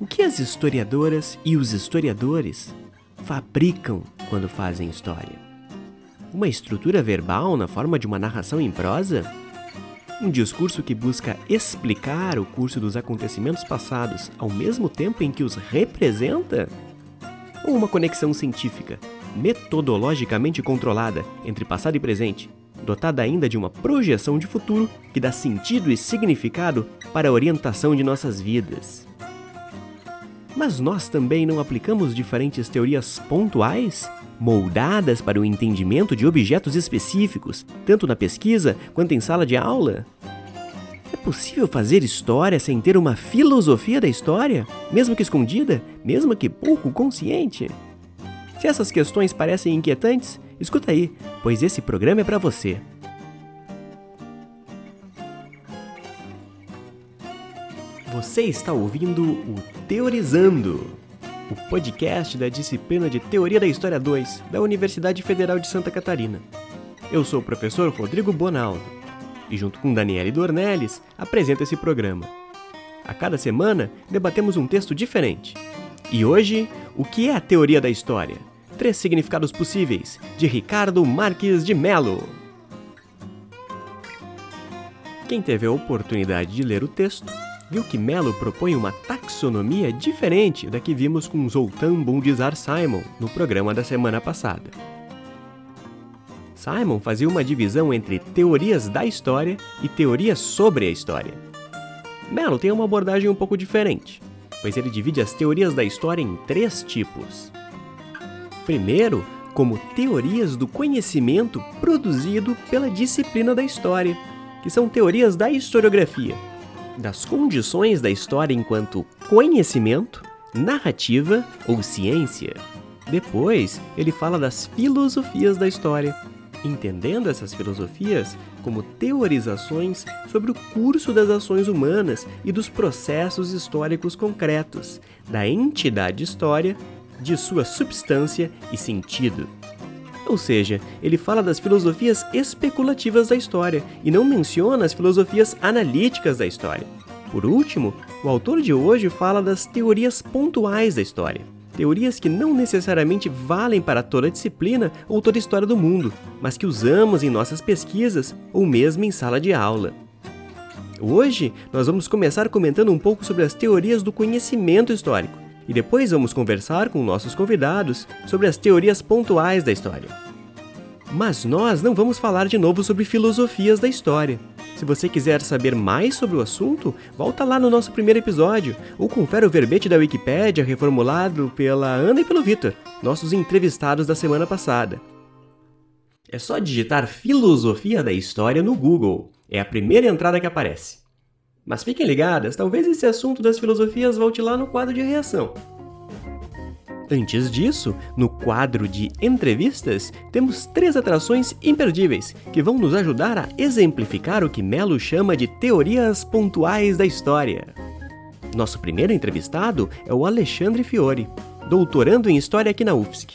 O que as historiadoras e os historiadores fabricam quando fazem história? Uma estrutura verbal na forma de uma narração em prosa? Um discurso que busca explicar o curso dos acontecimentos passados ao mesmo tempo em que os representa? Ou uma conexão científica, metodologicamente controlada entre passado e presente, dotada ainda de uma projeção de futuro que dá sentido e significado para a orientação de nossas vidas? Mas nós também não aplicamos diferentes teorias pontuais, moldadas para o entendimento de objetos específicos, tanto na pesquisa quanto em sala de aula? É possível fazer história sem ter uma filosofia da história, mesmo que escondida, mesmo que pouco consciente? Se essas questões parecem inquietantes, escuta aí, pois esse programa é para você. Você está ouvindo o Teorizando, o podcast da disciplina de Teoria da História 2 da Universidade Federal de Santa Catarina. Eu sou o professor Rodrigo Bonaldo e, junto com Daniele Dornelles, apresento esse programa. A cada semana, debatemos um texto diferente. E hoje, o que é a teoria da história? Três significados possíveis, de Ricardo Marques de Mello. Quem teve a oportunidade de ler o texto viu que Mello propõe uma taxonomia diferente da que vimos com Zoltán Bundizar Simon no programa da semana passada. Simon fazia uma divisão entre teorias da história e teorias sobre a história. Mello tem uma abordagem um pouco diferente, pois ele divide as teorias da história em três tipos. Primeiro, como teorias do conhecimento produzido pela disciplina da história, que são teorias da historiografia, das condições da história enquanto conhecimento, narrativa ou ciência. Depois, ele fala das filosofias da história, entendendo essas filosofias como teorizações sobre o curso das ações humanas e dos processos históricos concretos, da entidade história, de sua substância e sentido. Ou seja, ele fala das filosofias especulativas da história e não menciona as filosofias analíticas da história. Por último, o autor de hoje fala das teorias pontuais da história. Teorias que não necessariamente valem para toda disciplina ou toda história do mundo, mas que usamos em nossas pesquisas ou mesmo em sala de aula. Hoje, nós vamos começar comentando um pouco sobre as teorias do conhecimento histórico e depois vamos conversar com nossos convidados sobre as teorias pontuais da história. Mas nós não vamos falar de novo sobre filosofias da história. Se você quiser saber mais sobre o assunto, volta lá no nosso primeiro episódio ou confere o verbete da Wikipédia reformulado pela Ana e pelo Vitor, nossos entrevistados da semana passada. É só digitar filosofia da história no Google. É a primeira entrada que aparece. Mas fiquem ligadas, talvez esse assunto das filosofias volte lá no quadro de reação. Antes disso, no quadro de entrevistas, temos três atrações imperdíveis que vão nos ajudar a exemplificar o que Melo chama de teorias pontuais da história. Nosso primeiro entrevistado é o Alexandre Fiore, doutorando em História aqui na UFSC.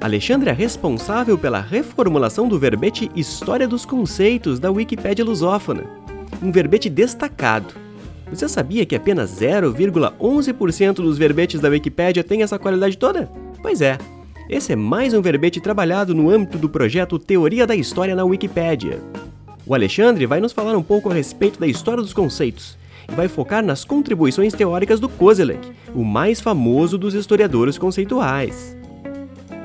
Alexandre é responsável pela reformulação do verbete História dos Conceitos da Wikipédia Lusófona, um verbete destacado. Você sabia que apenas 0,11% dos verbetes da Wikipédia tem essa qualidade toda? Pois é. Esse é mais um verbete trabalhado no âmbito do projeto Teoria da História na Wikipédia. O Alexandre vai nos falar um pouco a respeito da história dos conceitos e vai focar nas contribuições teóricas do Kozelek, o mais famoso dos historiadores conceituais.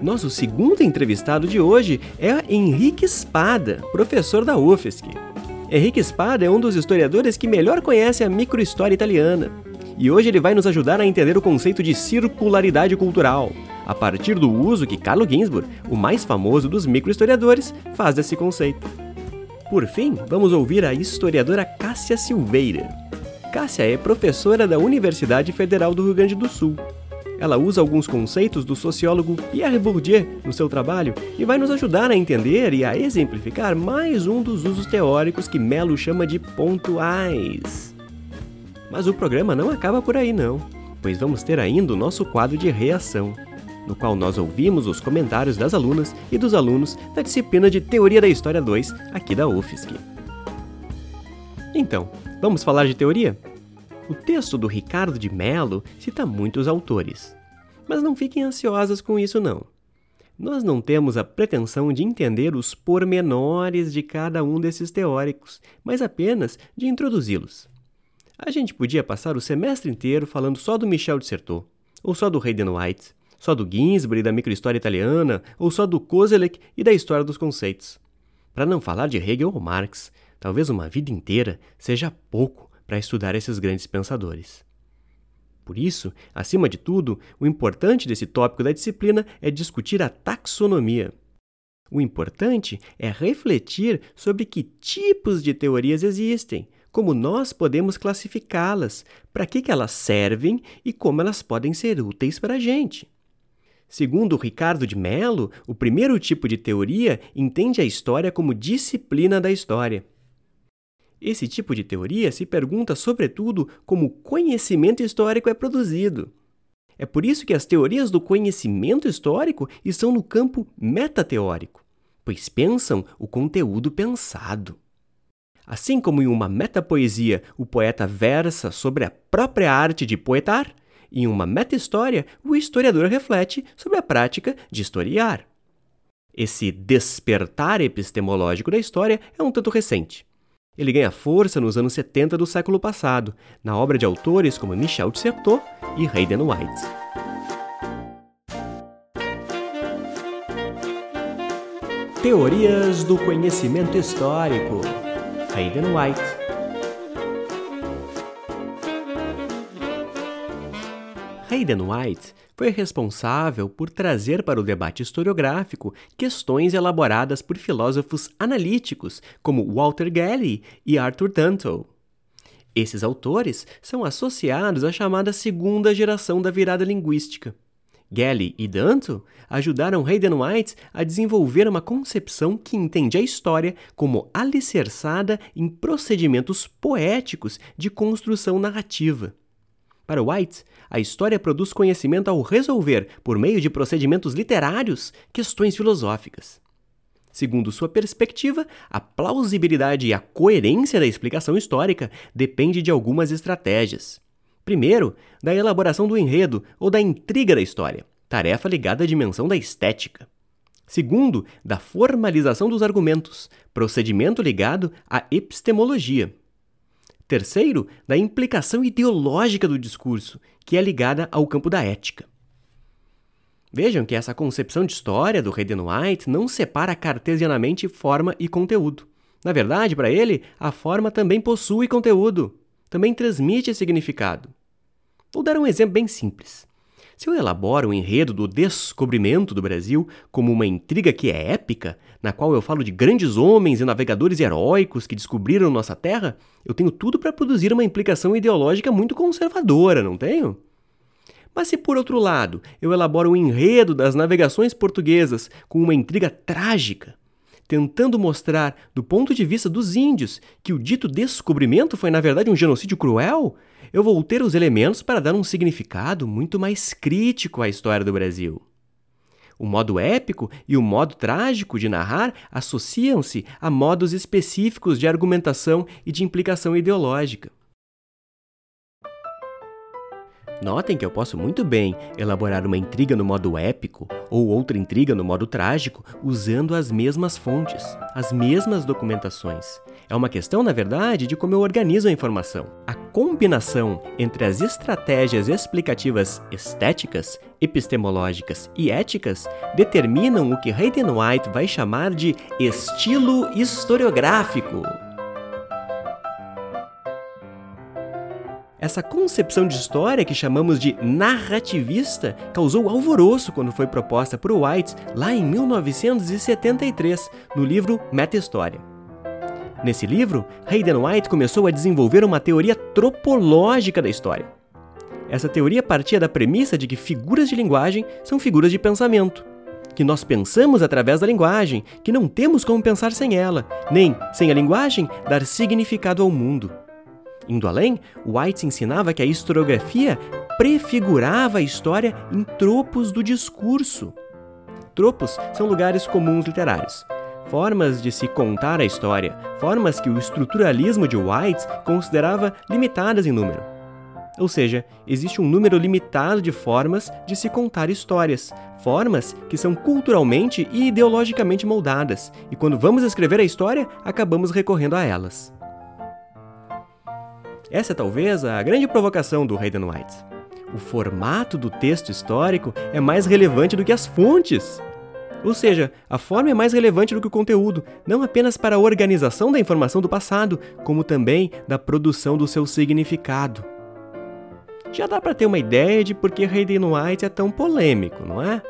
Nosso segundo entrevistado de hoje é Henrique Espada, professor da UFSC. Henrique Spada é um dos historiadores que melhor conhece a microhistória italiana. E hoje ele vai nos ajudar a entender o conceito de circularidade cultural, a partir do uso que Carlo Ginzburg, o mais famoso dos microhistoriadores, faz desse conceito. Por fim, vamos ouvir a historiadora Cássia Silveira. Cássia é professora da Universidade Federal do Rio Grande do Sul ela usa alguns conceitos do sociólogo Pierre Bourdieu no seu trabalho e vai nos ajudar a entender e a exemplificar mais um dos usos teóricos que Melo chama de pontuais. Mas o programa não acaba por aí não, pois vamos ter ainda o nosso quadro de reação, no qual nós ouvimos os comentários das alunas e dos alunos da disciplina de Teoria da História 2 aqui da UFSC. Então, vamos falar de teoria? O texto do Ricardo de Mello cita muitos autores. Mas não fiquem ansiosas com isso não. Nós não temos a pretensão de entender os pormenores de cada um desses teóricos, mas apenas de introduzi-los. A gente podia passar o semestre inteiro falando só do Michel de Certeau, ou só do Hayden White, só do Ginsberg e da microhistória italiana, ou só do Kozelek e da história dos conceitos. Para não falar de Hegel ou Marx, talvez uma vida inteira seja pouco para estudar esses grandes pensadores. Por isso, acima de tudo, o importante desse tópico da disciplina é discutir a taxonomia. O importante é refletir sobre que tipos de teorias existem, como nós podemos classificá-las, para que, que elas servem e como elas podem ser úteis para a gente. Segundo Ricardo de Mello, o primeiro tipo de teoria entende a história como disciplina da história. Esse tipo de teoria se pergunta, sobretudo, como conhecimento histórico é produzido. É por isso que as teorias do conhecimento histórico estão no campo metateórico, pois pensam o conteúdo pensado. Assim como em uma metapoesia o poeta versa sobre a própria arte de poetar, em uma meta-história, o historiador reflete sobre a prática de historiar. Esse despertar epistemológico da história é um tanto recente. Ele ganha força nos anos 70 do século passado, na obra de autores como Michel de Certeau e Hayden White. Teorias do conhecimento histórico. Hayden White Hayden White foi responsável por trazer para o debate historiográfico questões elaboradas por filósofos analíticos como Walter Galley e Arthur Danto. Esses autores são associados à chamada segunda geração da virada linguística. Galley e Danto ajudaram Hayden White a desenvolver uma concepção que entende a história como alicerçada em procedimentos poéticos de construção narrativa. Para White, a história produz conhecimento ao resolver, por meio de procedimentos literários, questões filosóficas. Segundo sua perspectiva, a plausibilidade e a coerência da explicação histórica depende de algumas estratégias. Primeiro, da elaboração do enredo ou da intriga da história, tarefa ligada à dimensão da estética. Segundo, da formalização dos argumentos, procedimento ligado à epistemologia. Terceiro, da implicação ideológica do discurso, que é ligada ao campo da ética. Vejam que essa concepção de história do Hayden White não separa cartesianamente forma e conteúdo. Na verdade, para ele, a forma também possui conteúdo, também transmite significado. Vou dar um exemplo bem simples. Se eu elaboro o enredo do descobrimento do Brasil como uma intriga que é épica, na qual eu falo de grandes homens e navegadores heróicos que descobriram nossa terra, eu tenho tudo para produzir uma implicação ideológica muito conservadora, não tenho? Mas se por outro lado eu elaboro o enredo das navegações portuguesas com uma intriga trágica, tentando mostrar, do ponto de vista dos índios, que o dito descobrimento foi na verdade um genocídio cruel, eu vou ter os elementos para dar um significado muito mais crítico à história do Brasil. O modo épico e o modo trágico de narrar associam-se a modos específicos de argumentação e de implicação ideológica. Notem que eu posso muito bem elaborar uma intriga no modo épico ou outra intriga no modo trágico usando as mesmas fontes, as mesmas documentações. É uma questão, na verdade, de como eu organizo a informação. A combinação entre as estratégias explicativas estéticas, epistemológicas e éticas determinam o que Hayden White vai chamar de estilo historiográfico. Essa concepção de história que chamamos de narrativista causou alvoroço quando foi proposta por White lá em 1973, no livro Meta-História. Nesse livro, Hayden White começou a desenvolver uma teoria tropológica da história. Essa teoria partia da premissa de que figuras de linguagem são figuras de pensamento, que nós pensamos através da linguagem, que não temos como pensar sem ela, nem, sem a linguagem, dar significado ao mundo. Indo além, White ensinava que a historiografia prefigurava a história em tropos do discurso. Tropos são lugares comuns literários, formas de se contar a história, formas que o estruturalismo de White considerava limitadas em número. Ou seja, existe um número limitado de formas de se contar histórias, formas que são culturalmente e ideologicamente moldadas, e quando vamos escrever a história, acabamos recorrendo a elas. Essa é talvez a grande provocação do Hayden White. O formato do texto histórico é mais relevante do que as fontes. Ou seja, a forma é mais relevante do que o conteúdo, não apenas para a organização da informação do passado, como também da produção do seu significado. Já dá para ter uma ideia de por que Hayden White é tão polêmico, não é?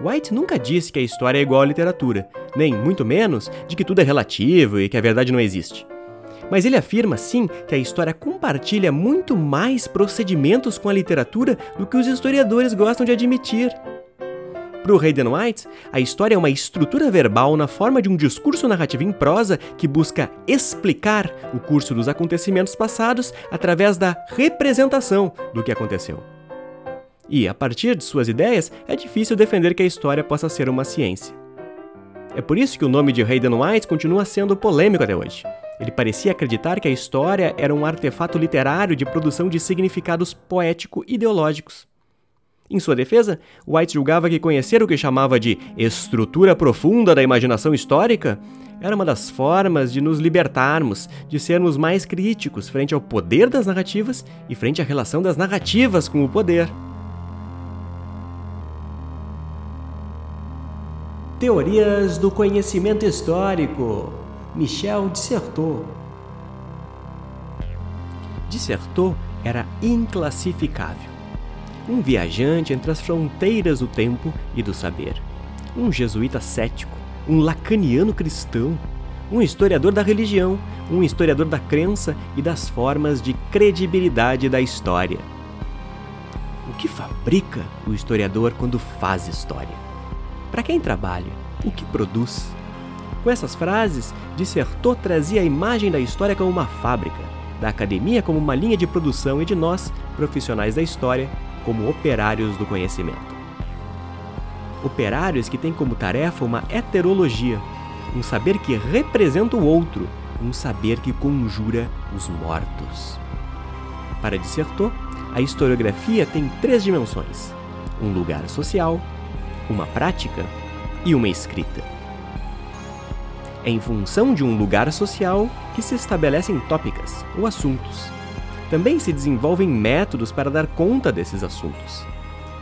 White nunca disse que a história é igual à literatura, nem, muito menos, de que tudo é relativo e que a verdade não existe. Mas ele afirma, sim, que a história compartilha muito mais procedimentos com a literatura do que os historiadores gostam de admitir. Para o Hayden White, a história é uma estrutura verbal na forma de um discurso narrativo em prosa que busca explicar o curso dos acontecimentos passados através da representação do que aconteceu. E, a partir de suas ideias, é difícil defender que a história possa ser uma ciência. É por isso que o nome de Hayden White continua sendo polêmico até hoje. Ele parecia acreditar que a história era um artefato literário de produção de significados poético-ideológicos. Em sua defesa, White julgava que conhecer o que chamava de estrutura profunda da imaginação histórica era uma das formas de nos libertarmos, de sermos mais críticos frente ao poder das narrativas e frente à relação das narrativas com o poder. Teorias do conhecimento histórico. Michel dissertou. Dissertou era inclassificável um viajante entre as fronteiras do tempo e do saber, um jesuíta cético, um lacaniano cristão, um historiador da religião, um historiador da crença e das formas de credibilidade da história. O que fabrica o historiador quando faz história? Para quem trabalha? O que produz? Com essas frases, dissertou trazia a imagem da história como uma fábrica, da academia como uma linha de produção e de nós, profissionais da história, como operários do conhecimento. Operários que têm como tarefa uma heterologia, um saber que representa o outro, um saber que conjura os mortos. Para Dissertor, a historiografia tem três dimensões: um lugar social, uma prática e uma escrita. É em função de um lugar social que se estabelecem tópicas ou assuntos também se desenvolvem métodos para dar conta desses assuntos.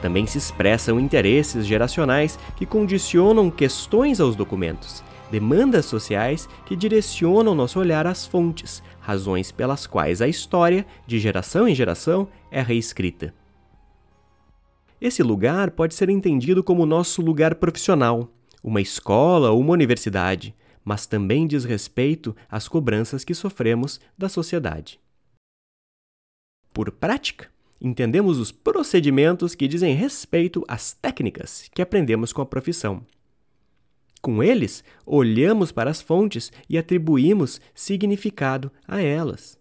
Também se expressam interesses geracionais que condicionam questões aos documentos, demandas sociais que direcionam nosso olhar às fontes, razões pelas quais a história, de geração em geração, é reescrita. Esse lugar pode ser entendido como nosso lugar profissional, uma escola ou uma universidade, mas também diz respeito às cobranças que sofremos da sociedade. Por prática, entendemos os procedimentos que dizem respeito às técnicas que aprendemos com a profissão. Com eles, olhamos para as fontes e atribuímos significado a elas.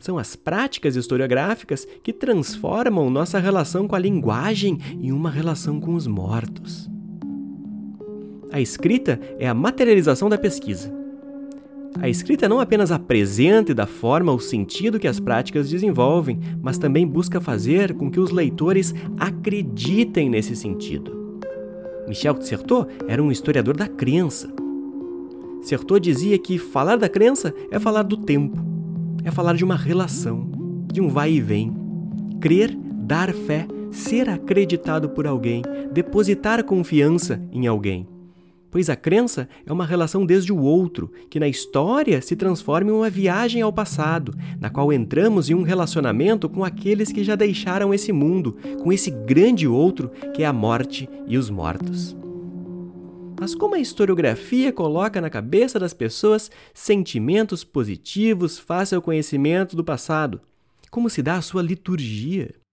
São as práticas historiográficas que transformam nossa relação com a linguagem em uma relação com os mortos. A escrita é a materialização da pesquisa a escrita não apenas apresenta e dá forma ao sentido que as práticas desenvolvem, mas também busca fazer com que os leitores acreditem nesse sentido. Michel Certeau era um historiador da crença. Certeau dizia que falar da crença é falar do tempo, é falar de uma relação, de um vai e vem. Crer, dar fé, ser acreditado por alguém, depositar confiança em alguém pois a crença é uma relação desde o outro, que na história se transforma em uma viagem ao passado, na qual entramos em um relacionamento com aqueles que já deixaram esse mundo, com esse grande outro que é a morte e os mortos. Mas como a historiografia coloca na cabeça das pessoas sentimentos positivos face ao conhecimento do passado? Como se dá a sua liturgia?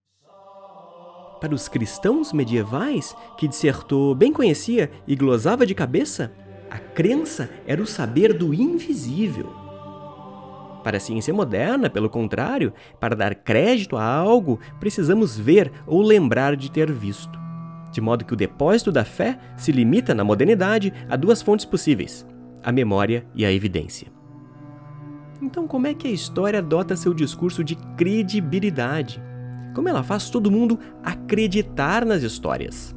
Para os cristãos medievais, que dissertou bem conhecia e glosava de cabeça, a crença era o saber do invisível. Para a ciência moderna, pelo contrário, para dar crédito a algo, precisamos ver ou lembrar de ter visto. De modo que o depósito da fé se limita, na modernidade, a duas fontes possíveis: a memória e a evidência. Então, como é que a história adota seu discurso de credibilidade? Como ela faz todo mundo acreditar nas histórias?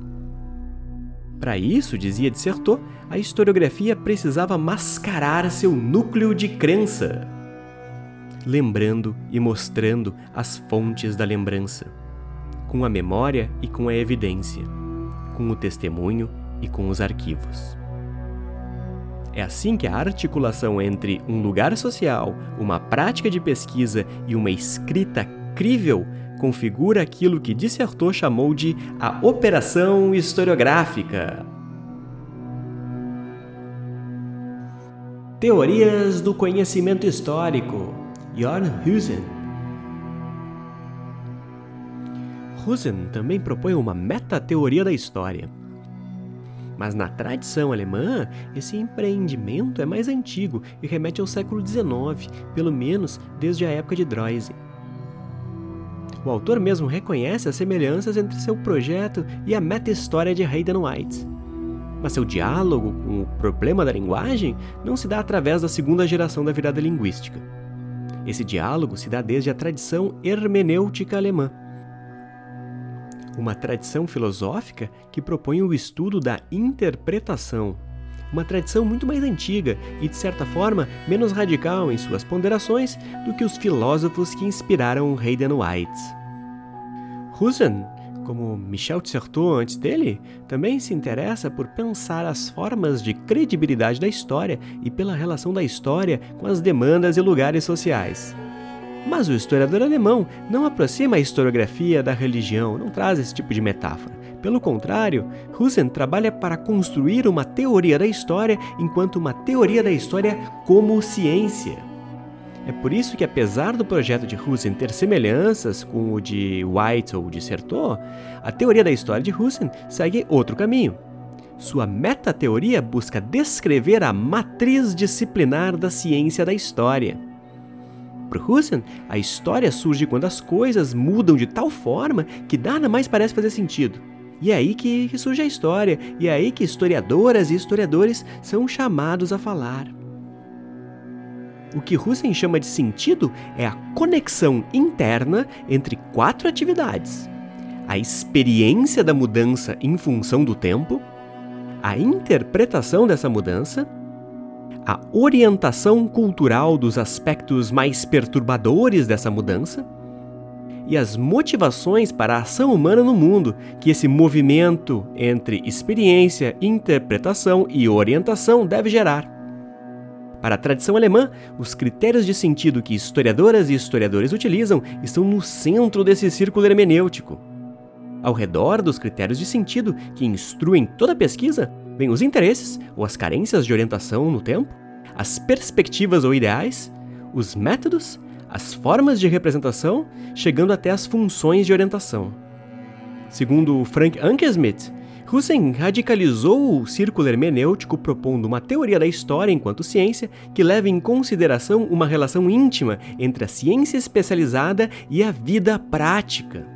Para isso, dizia Dissertot, a historiografia precisava mascarar seu núcleo de crença, lembrando e mostrando as fontes da lembrança, com a memória e com a evidência, com o testemunho e com os arquivos. É assim que a articulação entre um lugar social, uma prática de pesquisa e uma escrita crível configura aquilo que Dissertot chamou de a operação historiográfica. Teorias do conhecimento histórico. Jorn Husen. Husen também propõe uma meta-teoria da história mas na tradição alemã, esse empreendimento é mais antigo e remete ao século XIX, pelo menos desde a época de Droysen. O autor mesmo reconhece as semelhanças entre seu projeto e a meta-história de Hayden White. Mas seu diálogo com o problema da linguagem não se dá através da segunda geração da virada linguística. Esse diálogo se dá desde a tradição hermenêutica alemã uma tradição filosófica que propõe o estudo da interpretação. Uma tradição muito mais antiga e, de certa forma, menos radical em suas ponderações do que os filósofos que inspiraram Hayden White. Husserl, como Michel Certeau antes dele, também se interessa por pensar as formas de credibilidade da história e pela relação da história com as demandas e lugares sociais. Mas o historiador alemão não aproxima a historiografia da religião, não traz esse tipo de metáfora. Pelo contrário, Husserl trabalha para construir uma teoria da história enquanto uma teoria da história como ciência. É por isso que, apesar do projeto de Husserl ter semelhanças com o de White ou de Certeau, a teoria da história de Husserl segue outro caminho. Sua meta-teoria busca descrever a matriz disciplinar da ciência da história. Para Husserl, a história surge quando as coisas mudam de tal forma que nada mais parece fazer sentido. E é aí que, surge a história, e é aí que historiadoras e historiadores são chamados a falar. O que Husserl chama de sentido é a conexão interna entre quatro atividades: a experiência da mudança em função do tempo, a interpretação dessa mudança a orientação cultural dos aspectos mais perturbadores dessa mudança e as motivações para a ação humana no mundo que esse movimento entre experiência, interpretação e orientação deve gerar. Para a tradição alemã, os critérios de sentido que historiadoras e historiadores utilizam estão no centro desse círculo hermenêutico. Ao redor dos critérios de sentido que instruem toda pesquisa, vêm os interesses ou as carências de orientação no tempo, as perspectivas ou ideais, os métodos, as formas de representação, chegando até as funções de orientação. Segundo Frank Ankersmith, Husserl radicalizou o círculo hermenêutico propondo uma teoria da história enquanto ciência que leva em consideração uma relação íntima entre a ciência especializada e a vida prática.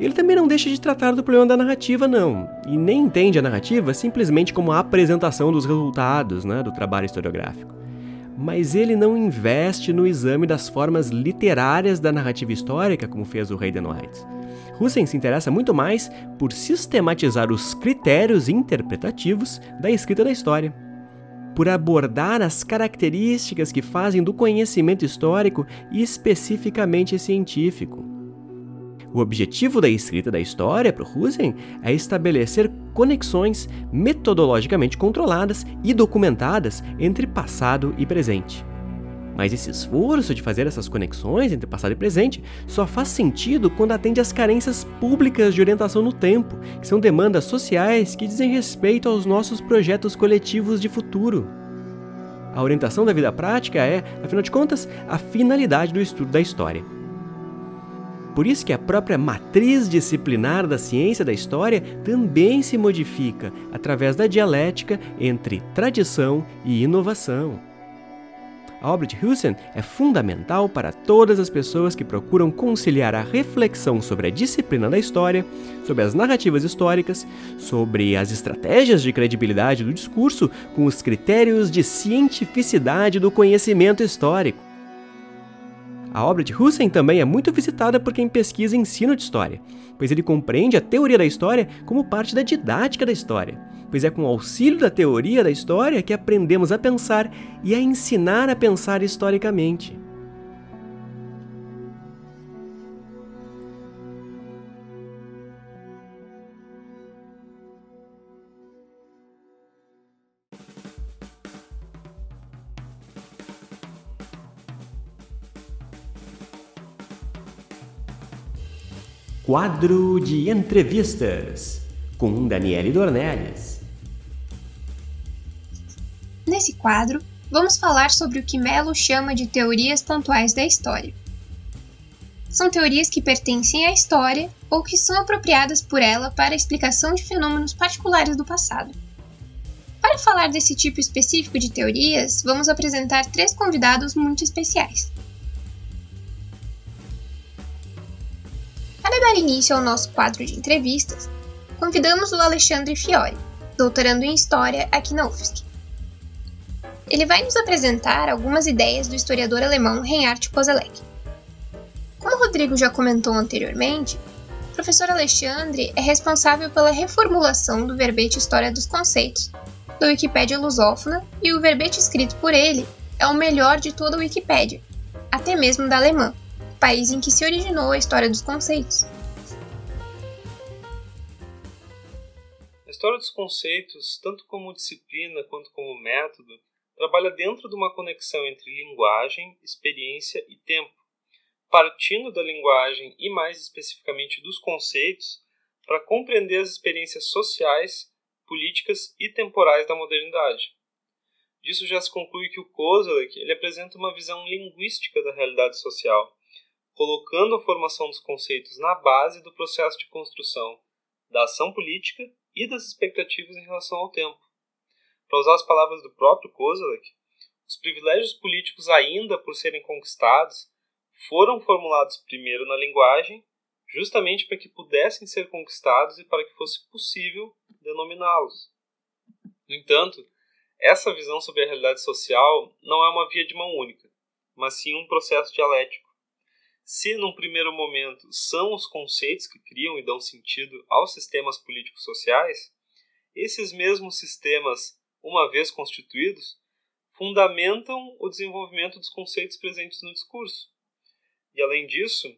Ele também não deixa de tratar do problema da narrativa, não, e nem entende a narrativa simplesmente como a apresentação dos resultados né, do trabalho historiográfico. Mas ele não investe no exame das formas literárias da narrativa histórica, como fez o Hayden White. Husserl se interessa muito mais por sistematizar os critérios interpretativos da escrita da história, por abordar as características que fazem do conhecimento histórico especificamente científico. O objetivo da escrita da história para Husserl é estabelecer conexões metodologicamente controladas e documentadas entre passado e presente. Mas esse esforço de fazer essas conexões entre passado e presente só faz sentido quando atende às carências públicas de orientação no tempo, que são demandas sociais que dizem respeito aos nossos projetos coletivos de futuro. A orientação da vida prática é, afinal de contas, a finalidade do estudo da história. Por isso que a própria matriz disciplinar da ciência da história também se modifica através da dialética entre tradição e inovação. A obra de Husserl é fundamental para todas as pessoas que procuram conciliar a reflexão sobre a disciplina da história, sobre as narrativas históricas, sobre as estratégias de credibilidade do discurso com os critérios de cientificidade do conhecimento histórico. A obra de Husserl também é muito visitada por quem pesquisa ensino de história, pois ele compreende a teoria da história como parte da didática da história pois é com o auxílio da teoria da história que aprendemos a pensar e a ensinar a pensar historicamente. Quadro de entrevistas com Daniele Dornelles. Nesse quadro, vamos falar sobre o que Mello chama de teorias pontuais da história. São teorias que pertencem à história ou que são apropriadas por ela para a explicação de fenômenos particulares do passado. Para falar desse tipo específico de teorias, vamos apresentar três convidados muito especiais. Para dar início ao nosso quadro de entrevistas, convidamos o Alexandre Fiore, doutorando em História aqui na UFSC. Ele vai nos apresentar algumas ideias do historiador alemão Reinhard Koselleck. Como o Rodrigo já comentou anteriormente, o professor Alexandre é responsável pela reformulação do verbete História dos Conceitos, da Wikipédia lusófona, e o verbete escrito por ele é o melhor de toda a Wikipédia, até mesmo da alemã, país em que se originou a história dos conceitos. A história dos conceitos, tanto como disciplina quanto como método, trabalha dentro de uma conexão entre linguagem, experiência e tempo, partindo da linguagem e mais especificamente dos conceitos para compreender as experiências sociais, políticas e temporais da modernidade. Disso já se conclui que o Kozelek ele apresenta uma visão linguística da realidade social, colocando a formação dos conceitos na base do processo de construção da ação política e das expectativas em relação ao tempo. Para usar as palavras do próprio Kozak, os privilégios políticos, ainda por serem conquistados, foram formulados primeiro na linguagem, justamente para que pudessem ser conquistados e para que fosse possível denominá-los. No entanto, essa visão sobre a realidade social não é uma via de mão única, mas sim um processo dialético. Se, num primeiro momento, são os conceitos que criam e dão sentido aos sistemas políticos sociais, esses mesmos sistemas uma vez constituídos, fundamentam o desenvolvimento dos conceitos presentes no discurso. E além disso,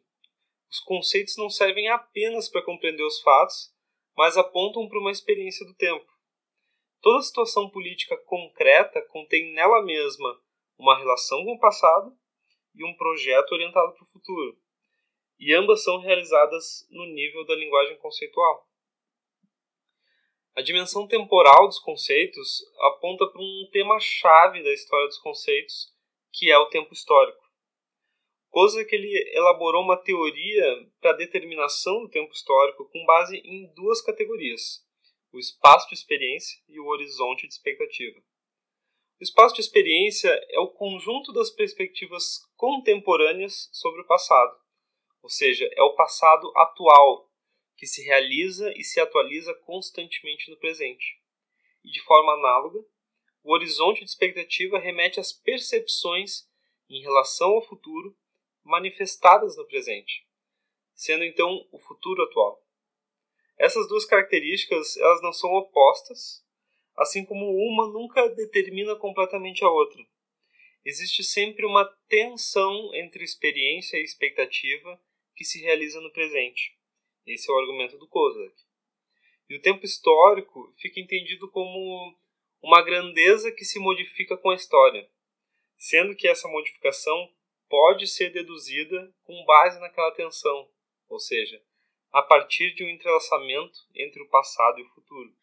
os conceitos não servem apenas para compreender os fatos, mas apontam para uma experiência do tempo. Toda situação política concreta contém nela mesma uma relação com o passado e um projeto orientado para o futuro, e ambas são realizadas no nível da linguagem conceitual. A dimensão temporal dos conceitos aponta para um tema-chave da história dos conceitos, que é o tempo histórico. Que ele elaborou uma teoria para a determinação do tempo histórico com base em duas categorias: o espaço de experiência e o horizonte de expectativa. O espaço de experiência é o conjunto das perspectivas contemporâneas sobre o passado, ou seja, é o passado atual, que se realiza e se atualiza constantemente no presente. E de forma análoga, o horizonte de expectativa remete às percepções em relação ao futuro manifestadas no presente, sendo então o futuro atual. Essas duas características elas não são opostas, assim como uma nunca determina completamente a outra. Existe sempre uma tensão entre experiência e expectativa que se realiza no presente. Esse é o argumento do Kozak. E o tempo histórico fica entendido como uma grandeza que se modifica com a história, sendo que essa modificação pode ser deduzida com base naquela tensão, ou seja, a partir de um entrelaçamento entre o passado e o futuro.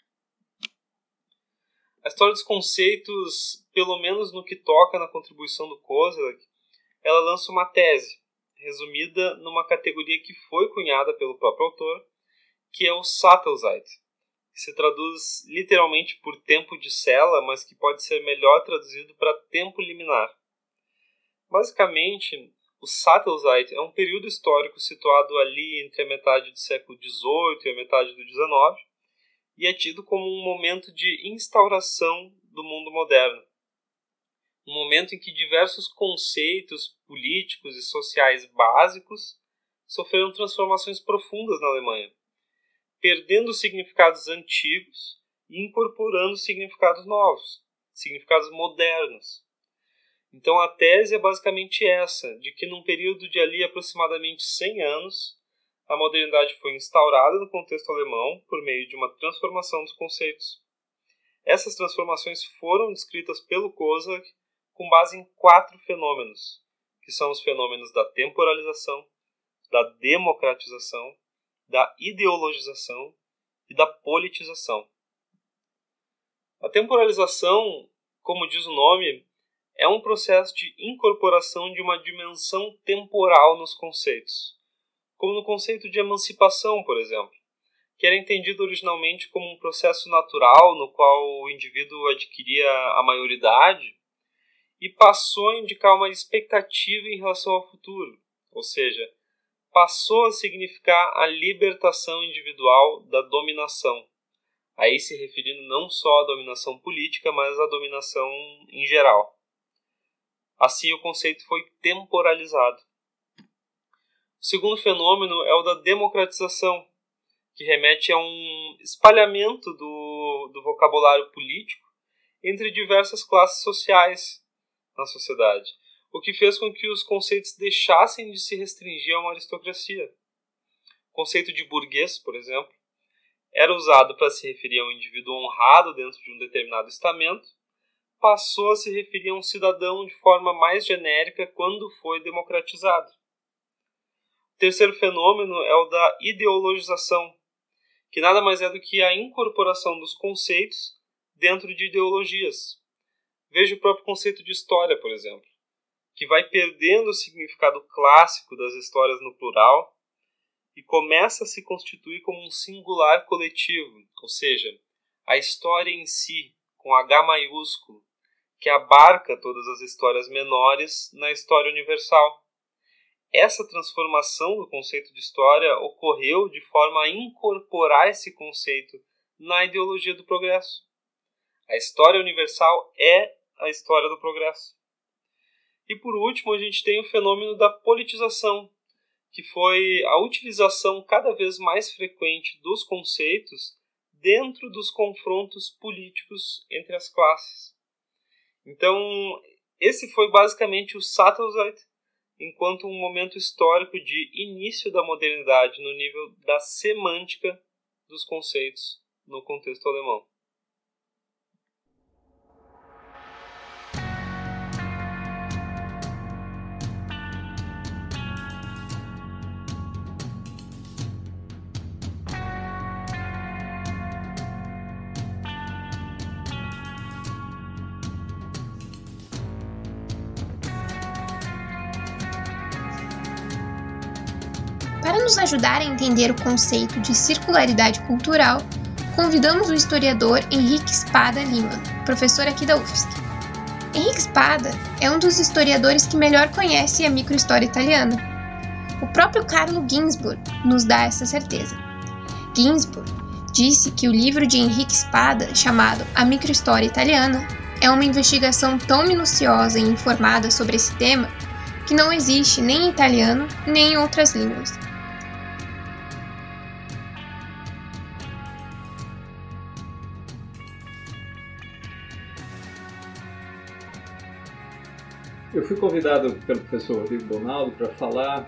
A história dos conceitos, pelo menos no que toca na contribuição do Kozak, ela lança uma tese, resumida numa categoria que foi cunhada pelo próprio autor, que é o Sattelzeit, que se traduz literalmente por tempo de cela, mas que pode ser melhor traduzido para tempo liminar. Basicamente, o Sattelzeit é um período histórico situado ali entre a metade do século XVIII e a metade do XIX e é tido como um momento de instauração do mundo moderno. Um momento em que diversos conceitos políticos e sociais básicos sofreram transformações profundas na Alemanha, perdendo significados antigos e incorporando significados novos, significados modernos. Então a tese é basicamente essa, de que num período de ali aproximadamente 100 anos, a modernidade foi instaurada no contexto alemão por meio de uma transformação dos conceitos. Essas transformações foram descritas pelo Kozak com base em quatro fenômenos, que são os fenômenos da temporalização, da democratização, da ideologização e da politização. A temporalização, como diz o nome, é um processo de incorporação de uma dimensão temporal nos conceitos, como no conceito de emancipação, por exemplo, que era entendido originalmente como um processo natural no qual o indivíduo adquiria a maioridade e passou a indicar uma expectativa em relação ao futuro, ou seja, passou a significar a libertação individual da dominação. Aí se referindo não só à dominação política, mas à dominação em geral. Assim, o conceito foi temporalizado. O segundo fenômeno é o da democratização, que remete a um espalhamento do, do vocabulário político entre diversas classes sociais na sociedade, o que fez com que os conceitos deixassem de se restringir a uma aristocracia. O conceito de burguês, por exemplo, era usado para se referir a um indivíduo honrado dentro de um determinado estamento, passou a se referir a um cidadão de forma mais genérica quando foi democratizado. Terceiro fenômeno é o da ideologização, que nada mais é do que a incorporação dos conceitos dentro de ideologias. Veja o próprio conceito de história, por exemplo, que vai perdendo o significado clássico das histórias no plural e começa a se constituir como um singular coletivo, ou seja, a história em si, com H maiúsculo, que abarca todas as histórias menores na história universal. Essa transformação do conceito de história ocorreu de forma a incorporar esse conceito na ideologia do progresso. A história universal é a história do progresso. E por último, a gente tem o fenômeno da politização, que foi a utilização cada vez mais frequente dos conceitos dentro dos confrontos políticos entre as classes. Então, esse foi basicamente o Sattelzeit enquanto um momento histórico de início da modernidade no nível da semântica dos conceitos no contexto alemão. Nos ajudar a entender o conceito de circularidade cultural, convidamos o historiador Henrique Spada Lima, professor aqui da UFSC. Henrique Spada é um dos historiadores que melhor conhece a microhistória italiana. O próprio Carlo Ginzburg nos dá essa certeza. Ginzburg disse que o livro de Henrique Spada, chamado A Microhistória Italiana, é uma investigação tão minuciosa e informada sobre esse tema que não existe nem em italiano nem em outras línguas. Eu fui convidado pelo professor Rodrigo Bonaldo para falar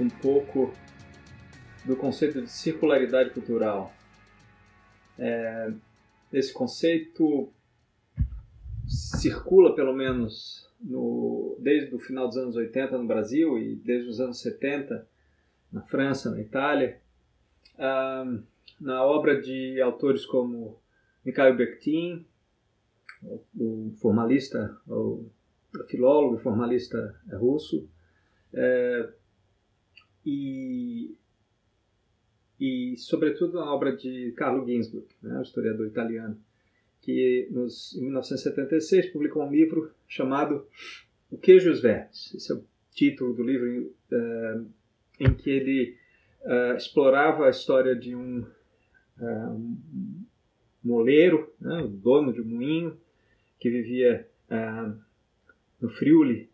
um pouco do conceito de circularidade cultural. É, esse conceito circula, pelo menos, no, desde o final dos anos 80 no Brasil e desde os anos 70 na França, na Itália, na obra de autores como Mikhail Bakhtin, o formalista, o filólogo formalista russo, é, e, e, sobretudo, a obra de Carlo Ginzburg, né, historiador italiano, que nos, em 1976 publicou um livro chamado O Queijo e os Vermes. Esse é o título do livro uh, em que ele uh, explorava a história de um, uh, um moleiro, né, o dono de um moinho, que vivia no Friuli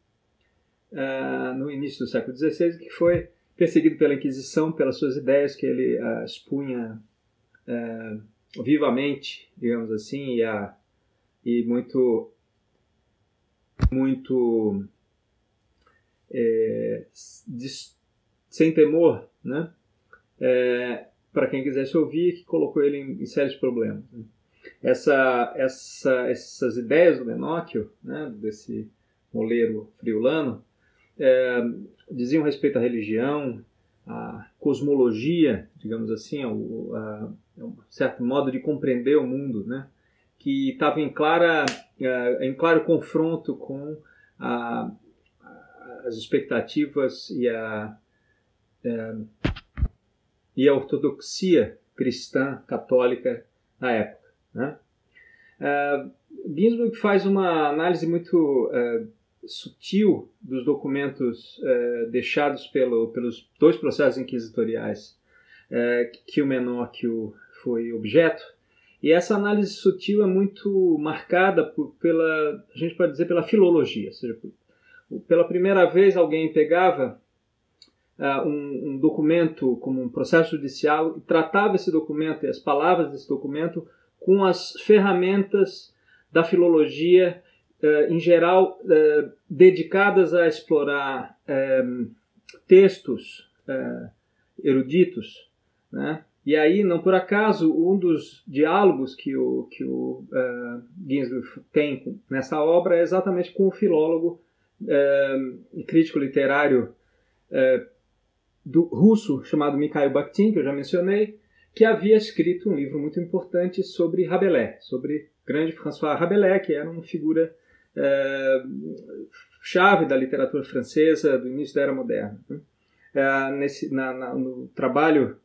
no início do século XVI, que foi perseguido pela Inquisição pelas suas ideias que ele expunha vivamente, digamos assim, e, a, e muito muito é, sem temor, né? É, para quem quisesse ouvir, que colocou ele em, em sérios problemas. Né? Essa, essa, essas ideias do Menóquio, né, desse moleiro friulano, é, diziam respeito à religião, à cosmologia, digamos assim, ao, a, um certo modo de compreender o mundo, né? que estava em, é, em claro confronto com a, as expectativas e a, é, e a ortodoxia cristã católica na época. Né? Uh, Ginsburg faz uma análise muito sutil dos documentos uh, deixados pelo, pelos dois processos inquisitoriais que o Menóquio foi objeto, e essa análise sutil é muito marcada por, pela, a gente pode dizer, pela filologia, ou seja, pela primeira vez alguém pegava uh, um, um, documento como um processo judicial e tratava esse documento e as palavras desse documento com as ferramentas da filologia, em geral, uh, dedicadas a explorar textos eruditos, né? E aí, não por acaso, um dos diálogos que o, que o Ginsburg tem nessa obra é exatamente com o filólogo e crítico literário do russo chamado Mikhail Bakhtin, que eu já mencionei, que havia escrito um livro muito importante sobre Rabelais, sobre grande François Rabelais, que era uma figura chave da literatura francesa do início da Era Moderna. Né? nesse, na, na, no trabalho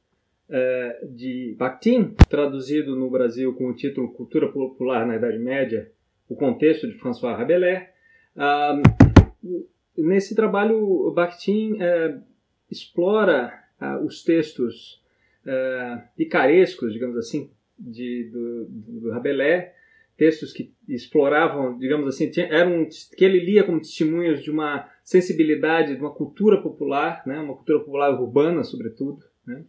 de Bakhtin, traduzido no Brasil com o título Cultura Popular na Idade Média, o contexto de François Rabelais, nesse trabalho, Bakhtin explora é, os textos picarescos, digamos assim, de, do, do, Rabelais, textos que exploravam, digamos assim, eram que ele lia como testemunhos de uma sensibilidade, de uma cultura popular, né, uma cultura popular urbana, sobretudo, né,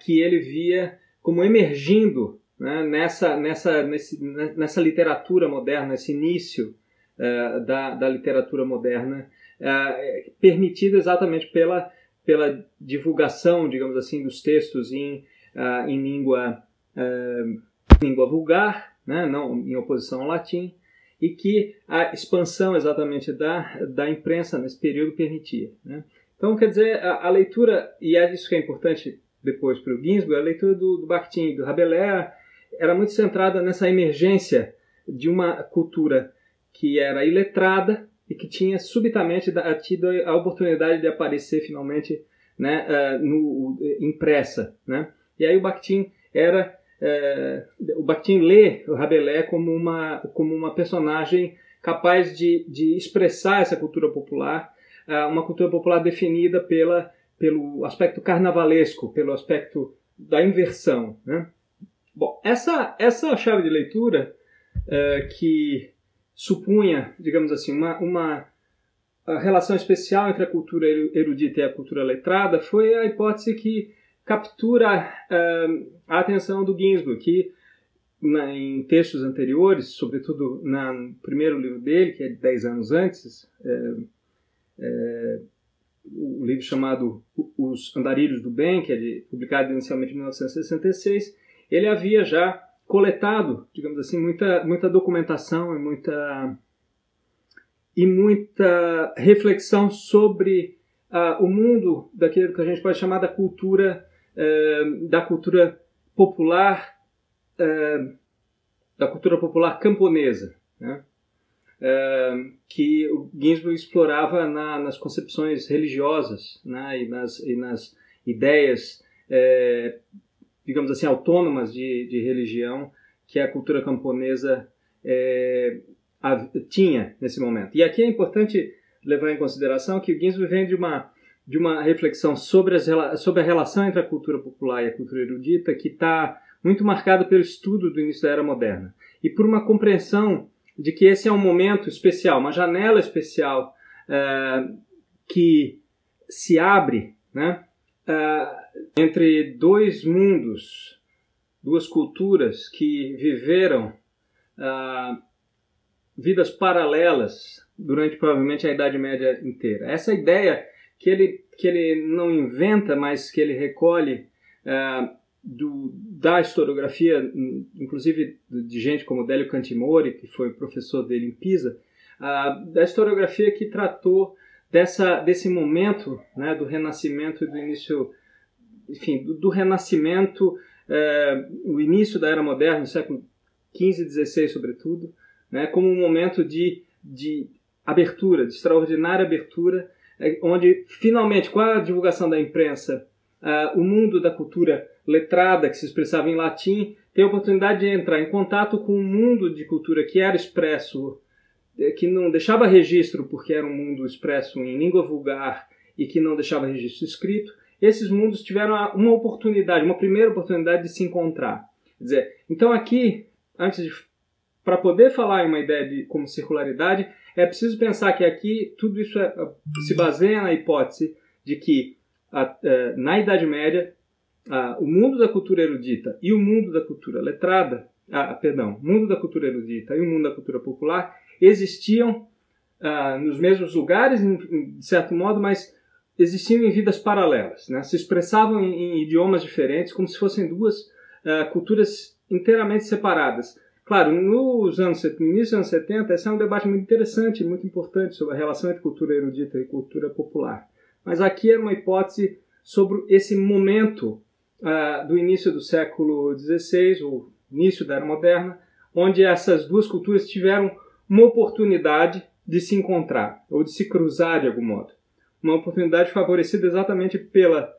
que ele via como emergindo né, nessa, nessa, nesse, nessa literatura moderna, nesse início é, da, da literatura moderna, é, permitido exatamente pela, pela divulgação, digamos assim, dos textos em, em língua, língua vulgar, né, não em oposição ao latim, e que a expansão exatamente da, da imprensa nesse período permitia. Né? Então, quer dizer, a, a, leitura, e é isso que é importante depois para o Ginsburg, a leitura do, do Bakhtin, do Rabelais, era muito centrada nessa emergência de uma cultura que era iletrada e que tinha subitamente tido a oportunidade de aparecer finalmente né, uh, no, impressa. Né? E aí o Bakhtin era uh, o Bakhtin lê o Rabelais como uma como uma personagem capaz de, de expressar essa cultura popular, uh, uma cultura popular definida pela pelo aspecto carnavalesco, pelo aspecto da inversão. Né? Bom, essa essa chave de leitura que supunha, digamos assim, uma, uma relação especial entre a cultura erudita e a cultura letrada foi a hipótese que captura uh, a atenção do Ginsburg, que na, em textos anteriores, sobretudo na, no primeiro livro dele, que é de 10 anos antes, é, é, o livro chamado Os Andarilhos do Bem, que é de, publicado inicialmente em 1966, ele havia já coletado, digamos assim, muita, muita documentação e muita, e muita reflexão sobre uh, o mundo daquilo que a gente pode chamar da cultura, uh, da cultura popular, uh, da cultura popular camponesa, né? que o Ginsburg explorava na, nas concepções religiosas né? e, nas, e nas ideias eh, digamos assim, autônomas de, de religião que a cultura camponesa é, tinha nesse momento. E aqui é importante levar em consideração que o Ginsburg vem de uma de uma reflexão sobre, as, sobre a relação entre a cultura popular e a cultura erudita que está muito marcada pelo estudo do início da Era Moderna e por uma compreensão de que esse é um momento especial, uma janela especial é, que se abre né, é, entre dois mundos, duas culturas que viveram é, vidas paralelas durante provavelmente a Idade Média inteira. Essa ideia que ele, que ele não inventa, mas que ele recolhe do, da historiografia, inclusive de gente como Délio Cantimori, que foi professor dele em Pisa, da historiografia que tratou dessa, desse momento né, do renascimento e do início, enfim, do, do renascimento, é, o início da era moderna, no século XV e XVI, sobretudo, né, como um momento de, de abertura, de extraordinária abertura, é, onde finalmente, com a divulgação da imprensa, uh, o mundo da cultura letrada, que se expressava em latim, tem a oportunidade de entrar em contato com um mundo de cultura que era expresso, eh, que não deixava registro porque era um mundo expresso em língua vulgar e que não deixava registro escrito. Esses mundos tiveram uma oportunidade, uma primeira oportunidade de se encontrar. Quer dizer, então aqui, antes de para poder falar em uma ideia de como circularidade, é preciso pensar que aqui tudo isso é, se baseia na hipótese de que a, é, na Idade Média, a, o mundo da cultura erudita e o mundo da cultura letrada, a, perdão, mundo da cultura erudita e o mundo da cultura popular existiam nos mesmos lugares, de certo modo, mas existiam em vidas paralelas, né? se expressavam em, em, idiomas diferentes, como se fossem duas culturas inteiramente separadas. Claro, nos anos, no início dos anos 70, esse é um debate muito interessante, muito importante sobre a relação entre cultura erudita e cultura popular. Mas aqui era uma hipótese sobre esse momento uh, do início do século XVI, o início da Era Moderna, onde essas duas culturas tiveram uma oportunidade de se encontrar ou de se cruzar de algum modo. Uma oportunidade favorecida exatamente pela,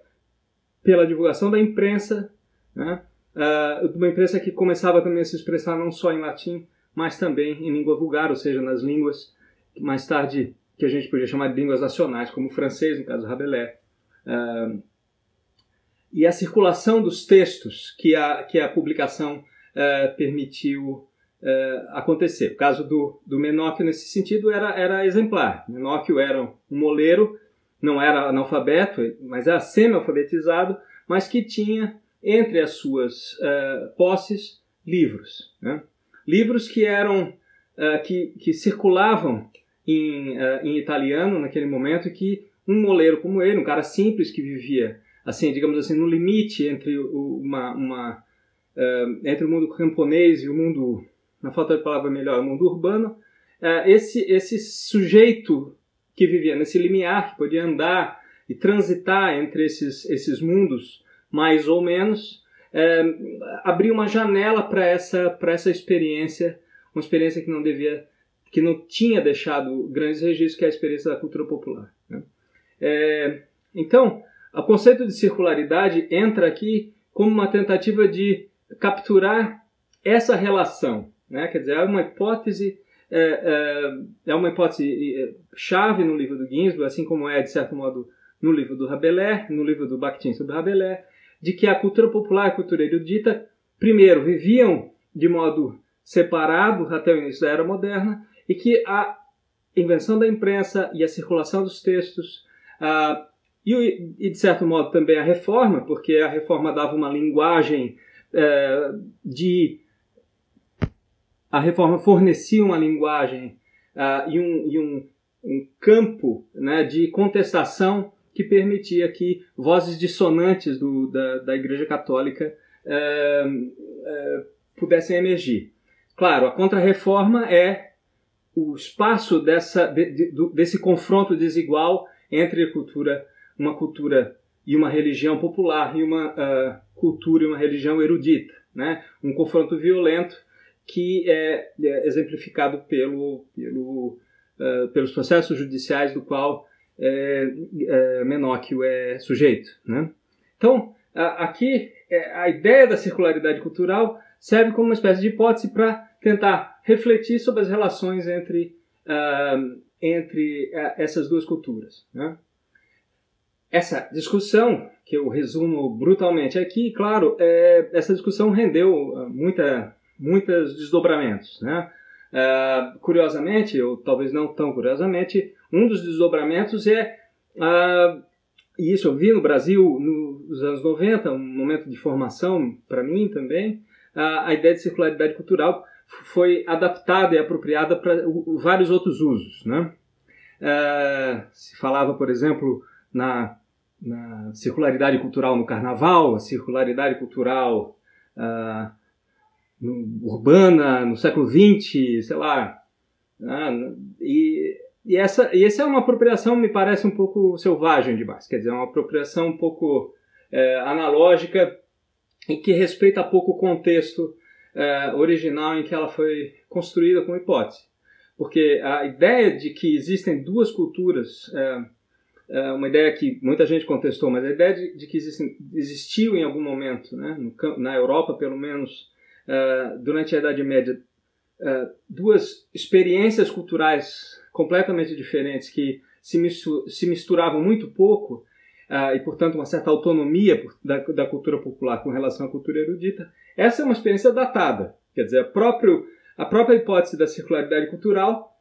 pela divulgação da imprensa, né? Uh, uma imprensa que começava também a se expressar não só em latim, mas também em língua vulgar, ou seja, nas línguas mais tarde que a gente podia chamar de línguas nacionais, como o francês, no caso Rabelais. Uh, e a circulação dos textos que a, que a publicação uh, permitiu acontecer. O caso do, do Menóquio, nesse sentido, era, era exemplar. Menóquio era um moleiro, não era analfabeto, mas era semi-alfabetizado, mas que tinha entre as suas posses livros. Né? Livros que eram que, que circulavam em, uh, em italiano naquele momento que um moleiro como ele, um cara simples que vivia, assim, digamos assim, no limite entre o, uma, uma uh, entre o mundo camponês e o mundo, na falta de palavra melhor, o mundo urbano, uh, esse esse sujeito que vivia nesse limiar, que podia andar e transitar entre esses esses mundos, mais ou menos, abria uma janela para essa essa experiência, uma experiência que não devia que não tinha deixado grandes registros, que é a experiência da cultura popular. Né? É, então, o conceito de circularidade entra aqui como uma tentativa de capturar essa relação. Né? Quer dizer, é uma hipótese é, é, é uma hipótese é, chave no livro do Ginsburg, assim como é, de certo modo, no livro do Rabelais, no livro do Bakhtin sobre Rabelais, de que a cultura popular e a cultura erudita, primeiro, viviam de modo separado até o início da Era Moderna, e que a invenção da imprensa e a circulação dos textos uh, e, e, de certo modo também a reforma, porque a reforma dava uma linguagem uh, de a reforma fornecia uma linguagem uh, e, um, e um, um, campo né, de contestação que permitia que vozes dissonantes do, da, da Igreja Católica uh, pudessem emergir. Claro, a contrarreforma é o espaço dessa, de, de, desse confronto desigual entre cultura, uma cultura e uma religião popular e uma uh, cultura e uma religião erudita, né? Um confronto violento que é, é exemplificado pelo, pelo, uh, pelos processos judiciais do qual é, é, é sujeito, né? Então, aqui é, a ideia da circularidade cultural serve como uma espécie de hipótese para tentar refletir sobre as relações entre, uh, entre uh, essas duas culturas. Né? Essa discussão, que eu resumo brutalmente aqui, claro, é, essa discussão rendeu muita, muitos desdobramentos. Né? Uh, curiosamente, ou talvez não tão curiosamente, um dos desdobramentos é, uh, e isso eu vi no Brasil nos anos 90, um momento de formação para mim também, a ideia de circularidade cultural foi adaptada e apropriada para vários outros usos. Né? se falava, por exemplo, na, na, circularidade cultural no carnaval, a circularidade cultural no, urbana no século XX, sei lá. Né? E, e, essa, e essa é uma apropriação, me parece, um pouco selvagem demais. Quer dizer, uma apropriação um pouco é, analógica e que respeita pouco o contexto é, original em que ela foi construída como hipótese. Porque a ideia de que existem duas culturas, é, é uma ideia que muita gente contestou, mas a ideia de, de que existem, existiu em algum momento, né, no, na Europa pelo menos, uh, durante a Idade Média, uh, duas experiências culturais completamente diferentes que se, mistur se misturavam muito pouco uh, e, portanto, uma certa autonomia da, da, cultura popular com relação à cultura erudita. Essa é uma experiência datada, quer dizer, a, próprio, a própria hipótese da circularidade cultural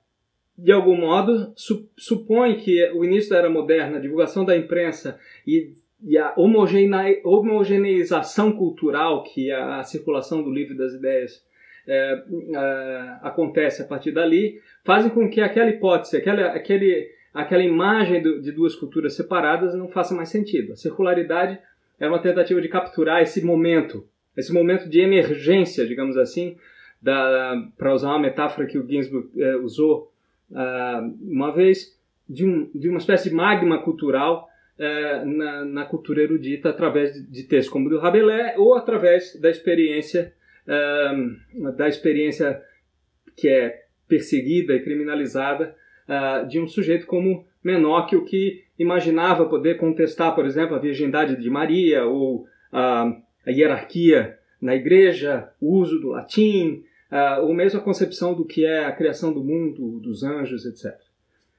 de algum modo, su supõe que o início da era moderna, a divulgação da imprensa e e a homogeneização cultural que a, a, circulação do livro das ideias é, é, acontece a partir dali, fazem com que aquela hipótese, aquela, aquele, aquela imagem do, de duas culturas separadas não faça mais sentido. A circularidade é uma tentativa de capturar esse momento, esse momento de emergência, digamos assim, para usar uma metáfora que o Ginsburg é, usou uh, uma vez, de, um, de uma espécie de magma cultural é, na, na, cultura erudita através de, de textos como o do Rabelais ou através da experiência é, da experiência que é perseguida e criminalizada é, de um sujeito como Menóquio que imaginava poder contestar, por exemplo, a virgindade de Maria ou a, a hierarquia na igreja, o uso do latim, uh, ou mesmo a concepção do que é a criação do mundo, dos anjos, etc.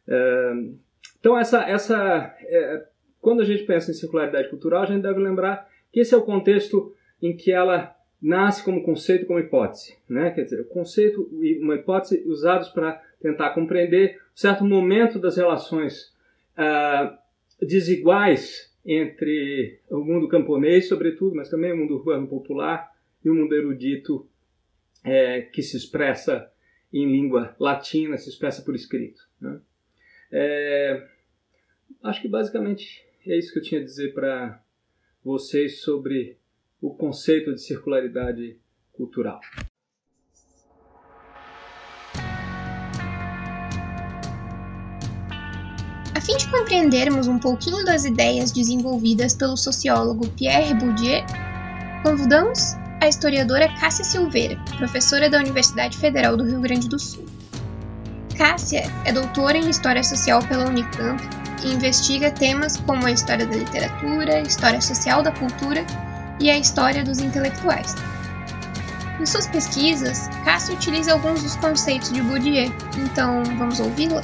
Uh, então, essa, essa é, quando a gente pensa em circularidade cultural, a gente deve lembrar que esse é o contexto em que ela nasce como conceito, como hipótese. Né? Quer dizer, o conceito e uma hipótese usados para tentar compreender um certo momento das relações uh, desiguais entre o mundo camponês, sobretudo, mas também o mundo urbano popular e o mundo erudito é, que se expressa em língua latina, se expressa por escrito. Né? É, acho que basicamente é isso que eu tinha a dizer para vocês sobre o conceito de circularidade cultural. A fim de compreendermos um pouquinho das ideias desenvolvidas pelo sociólogo Pierre Bourdieu, convidamos a historiadora Cássia Silveira, professora da Universidade Federal do Rio Grande do Sul. Cássia é doutora em História Social pela Unicamp e investiga temas como a história da literatura, história social da cultura e a história dos intelectuais. Em suas pesquisas, Cassie utiliza alguns dos conceitos de Bourdieu, então vamos ouvi-la?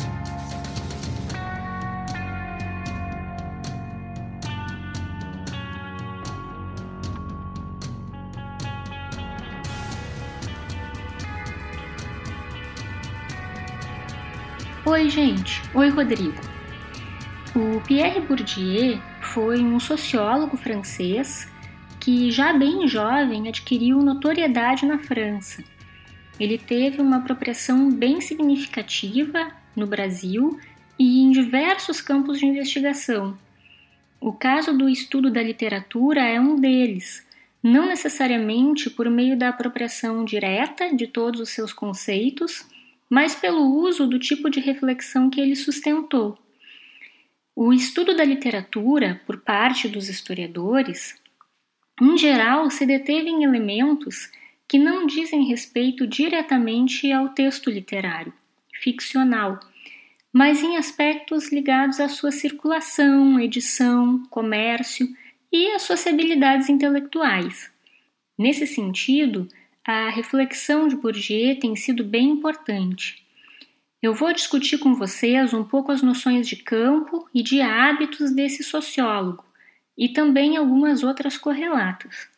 Oi, gente. Oi, Rodrigo. O Pierre Bourdieu foi um sociólogo francês que, já bem jovem, adquiriu notoriedade na França. Ele teve uma apropriação bem significativa no Brasil e em diversos campos de investigação. O caso do estudo da literatura é um deles, não necessariamente por meio da apropriação direta de todos os seus conceitos, mas pelo uso do tipo de reflexão que ele sustentou. O estudo da literatura, por parte dos historiadores, em geral se deteve em elementos que não dizem respeito diretamente ao texto literário, ficcional, mas em aspectos ligados à sua circulação, edição, comércio e às sociabilidades intelectuais. Nesse sentido, a reflexão de Bourdieu tem sido bem importante. Eu vou discutir com vocês um pouco as noções de campo e de hábitos desse sociólogo e também algumas outras correlatas.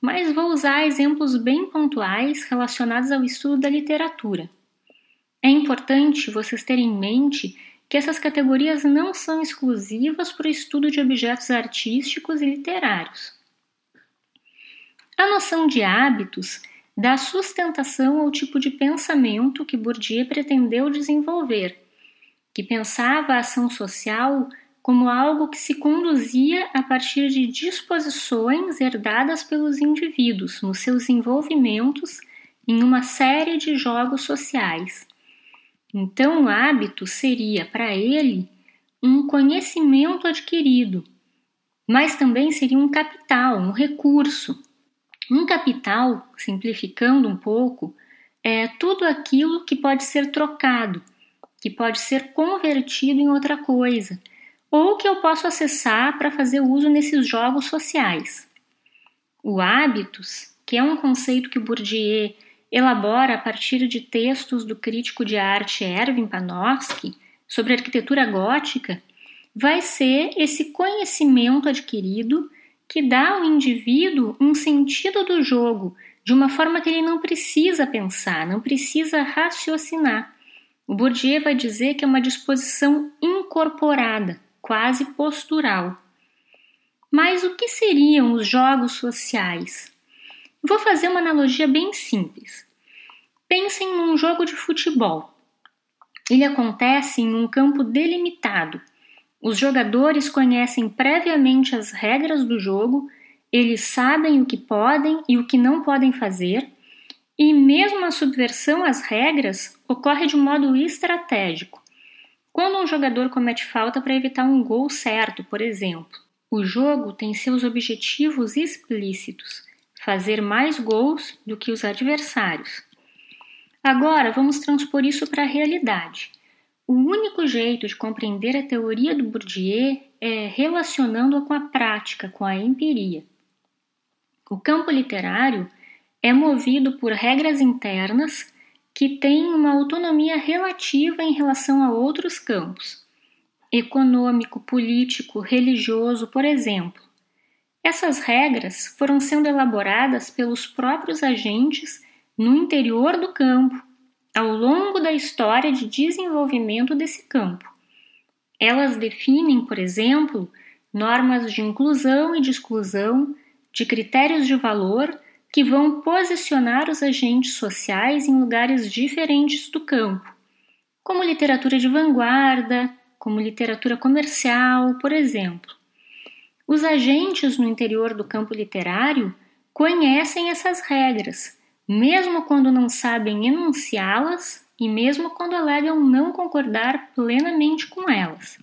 Mas vou usar exemplos bem pontuais relacionados ao estudo da literatura. É importante vocês terem em mente que essas categorias não são exclusivas para o estudo de objetos artísticos e literários. A noção de hábitos dá sustentação ao tipo de pensamento que Bourdieu pretendeu desenvolver, que pensava a ação social como algo que se conduzia a partir de disposições herdadas pelos indivíduos nos seus envolvimentos em uma série de jogos sociais. Então, o hábito seria para ele um conhecimento adquirido, mas também seria um capital, um recurso. Um capital, simplificando um pouco, é tudo aquilo que pode ser trocado, que pode ser convertido em outra coisa, ou que eu posso acessar para fazer uso nesses jogos sociais. O hábitos, que é um conceito que Bourdieu elabora a partir de textos do crítico de arte Erwin Panofsky sobre arquitetura gótica, vai ser esse conhecimento adquirido que dá ao indivíduo um sentido do jogo de uma forma que ele não precisa pensar, não precisa raciocinar. O Bourdieu vai dizer que é uma disposição incorporada, quase postural. Mas o que seriam os jogos sociais? Vou fazer uma analogia bem simples. Pensem num jogo de futebol. Ele acontece em um campo delimitado. Os jogadores conhecem previamente as regras do jogo, eles sabem o que podem e o que não podem fazer, e mesmo a subversão às regras ocorre de modo estratégico. Quando um jogador comete falta para evitar um gol certo, por exemplo, o jogo tem seus objetivos explícitos fazer mais gols do que os adversários. Agora vamos transpor isso para a realidade. O único jeito de compreender a teoria do Bourdieu é relacionando-a com a prática, com a empiria. O campo literário é movido por regras internas que têm uma autonomia relativa em relação a outros campos, econômico, político, religioso, por exemplo. Essas regras foram sendo elaboradas pelos próprios agentes no interior do campo, ao longo da história de desenvolvimento desse campo. Elas definem, por exemplo, normas de inclusão e de exclusão, de critérios de valor que vão posicionar os agentes sociais em lugares diferentes do campo, como literatura de vanguarda, como literatura comercial, por exemplo. Os agentes no interior do campo literário conhecem essas regras, mesmo quando não sabem enunciá-las e mesmo quando alegam não concordar plenamente com elas.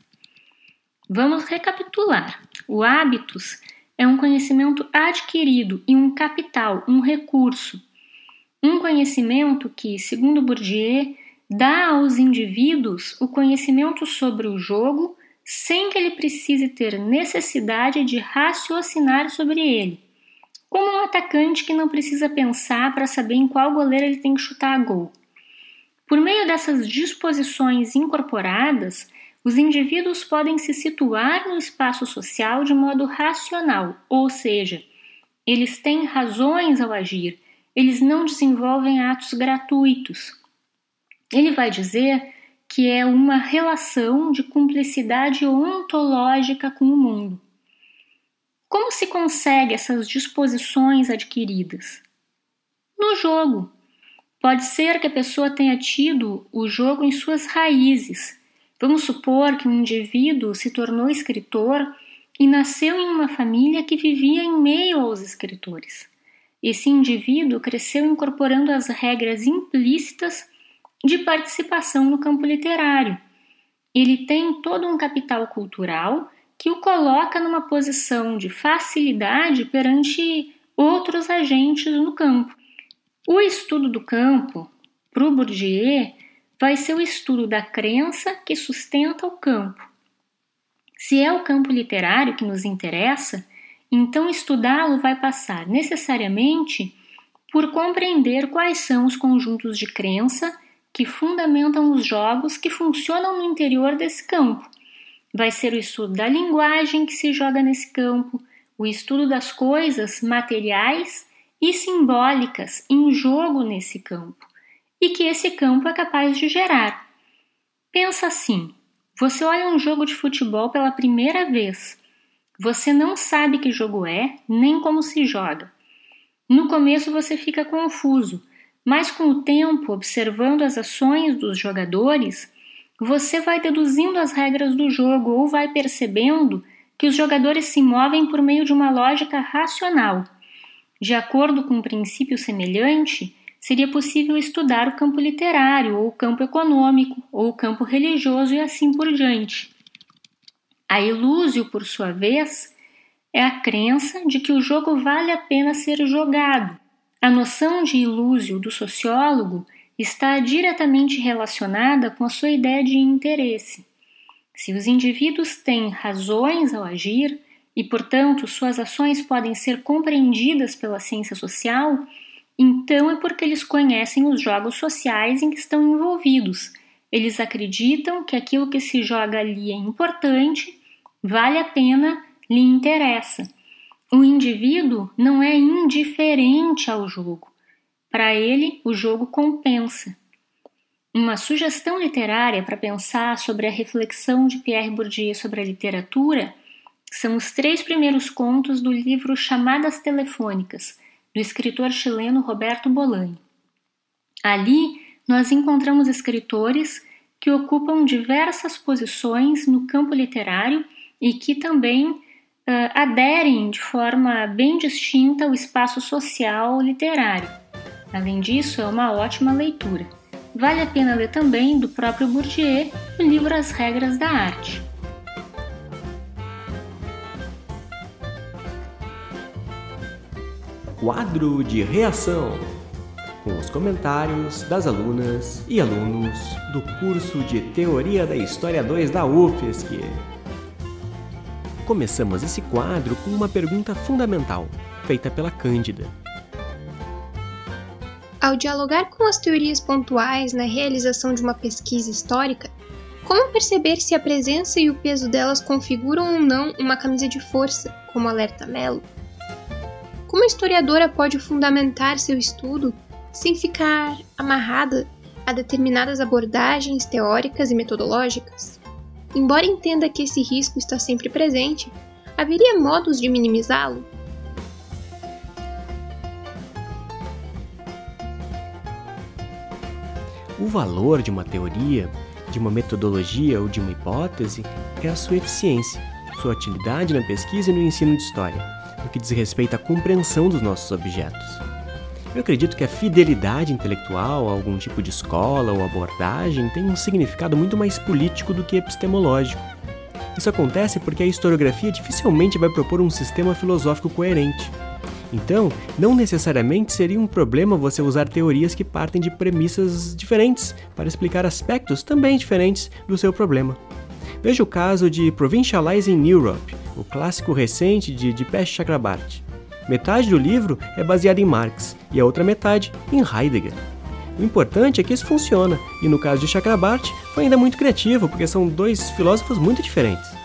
Vamos recapitular. O hábitos é um conhecimento adquirido e um capital, um recurso. Um conhecimento que, segundo Bourdieu, dá aos indivíduos o conhecimento sobre o jogo sem que ele precise ter necessidade de raciocinar sobre ele, como um atacante que não precisa pensar para saber em qual goleiro ele tem que chutar a gol. Por meio dessas disposições incorporadas, os indivíduos podem se situar no espaço social de modo racional, ou seja, eles têm razões ao agir, eles não desenvolvem atos gratuitos. Ele vai dizer que é uma relação de cumplicidade ontológica com o mundo. Como se consegue essas disposições adquiridas? No jogo. Pode ser que a pessoa tenha tido o jogo em suas raízes. Vamos supor que um indivíduo se tornou escritor e nasceu em uma família que vivia em meio aos escritores. Esse indivíduo cresceu incorporando as regras implícitas de participação no campo literário. Ele tem todo um capital cultural que o coloca numa posição de facilidade perante outros agentes no campo. O estudo do campo, para o Bourdieu, vai ser o estudo da crença que sustenta o campo. Se é o campo literário que nos interessa, então estudá-lo vai passar necessariamente por compreender quais são os conjuntos de crença que fundamentam os jogos que funcionam no interior desse campo. Vai ser o estudo da linguagem que se joga nesse campo, o estudo das coisas materiais e simbólicas em jogo nesse campo, e que esse campo é capaz de gerar. Pensa assim: você olha um jogo de futebol pela primeira vez. Você não sabe que jogo é, nem como se joga. No começo você fica confuso, mas com o tempo, observando as ações dos jogadores, você vai deduzindo as regras do jogo ou vai percebendo que os jogadores se movem por meio de uma lógica racional. De acordo com um princípio semelhante, seria possível estudar o campo literário, ou o campo econômico, ou o campo religioso e assim por diante. A ilúzio, por sua vez, é a crença de que o jogo vale a pena ser jogado. A noção de ilúzio do sociólogo está diretamente relacionada com a sua ideia de interesse. Se os indivíduos têm razões ao agir e, portanto, suas ações podem ser compreendidas pela ciência social, então é porque eles conhecem os jogos sociais em que estão envolvidos. Eles acreditam que aquilo que se joga ali é importante, vale a pena, lhe interessa. O indivíduo não é indiferente ao jogo. Para ele, o jogo compensa. Uma sugestão literária para pensar sobre a reflexão de Pierre Bourdieu sobre a literatura são os três primeiros contos do livro Chamadas Telefônicas, do escritor chileno Roberto Bolanho. Ali, nós encontramos escritores que ocupam diversas posições no campo literário e que também uh, aderem de forma bem distinta ao espaço social literário. Além disso, é uma ótima leitura. Vale a pena ler também, do próprio Bourdieu, o livro As Regras da Arte. Quadro de reação com os comentários das alunas e alunos do curso de Teoria da História 2 da UFSC. Começamos esse quadro com uma pergunta fundamental, feita pela Cândida. Ao dialogar com as teorias pontuais na realização de uma pesquisa histórica, como perceber se a presença e o peso delas configuram ou não uma camisa de força, como alerta Mello? Como a historiadora pode fundamentar seu estudo sem ficar amarrada a determinadas abordagens teóricas e metodológicas? Embora entenda que esse risco está sempre presente, haveria modos de minimizá-lo? O valor de uma teoria, de uma metodologia ou de uma hipótese é a sua eficiência, sua utilidade na pesquisa e no ensino de história no que diz respeito à compreensão dos nossos objetos. Eu acredito que a fidelidade intelectual a algum tipo de escola ou abordagem tem um significado muito mais político do que epistemológico. Isso acontece porque a historiografia dificilmente vai propor um sistema filosófico coerente. Então, não necessariamente seria um problema você usar teorias que partem de premissas diferentes para explicar aspectos também diferentes do seu problema. Veja o caso de Provincializing Europe, o clássico recente de Dipesh Chakrabarty. Metade do livro é baseada em Marx e a outra metade em Heidegger. O importante é que isso funciona, e no caso de Chakrabarty foi ainda muito criativo, porque são dois filósofos muito diferentes.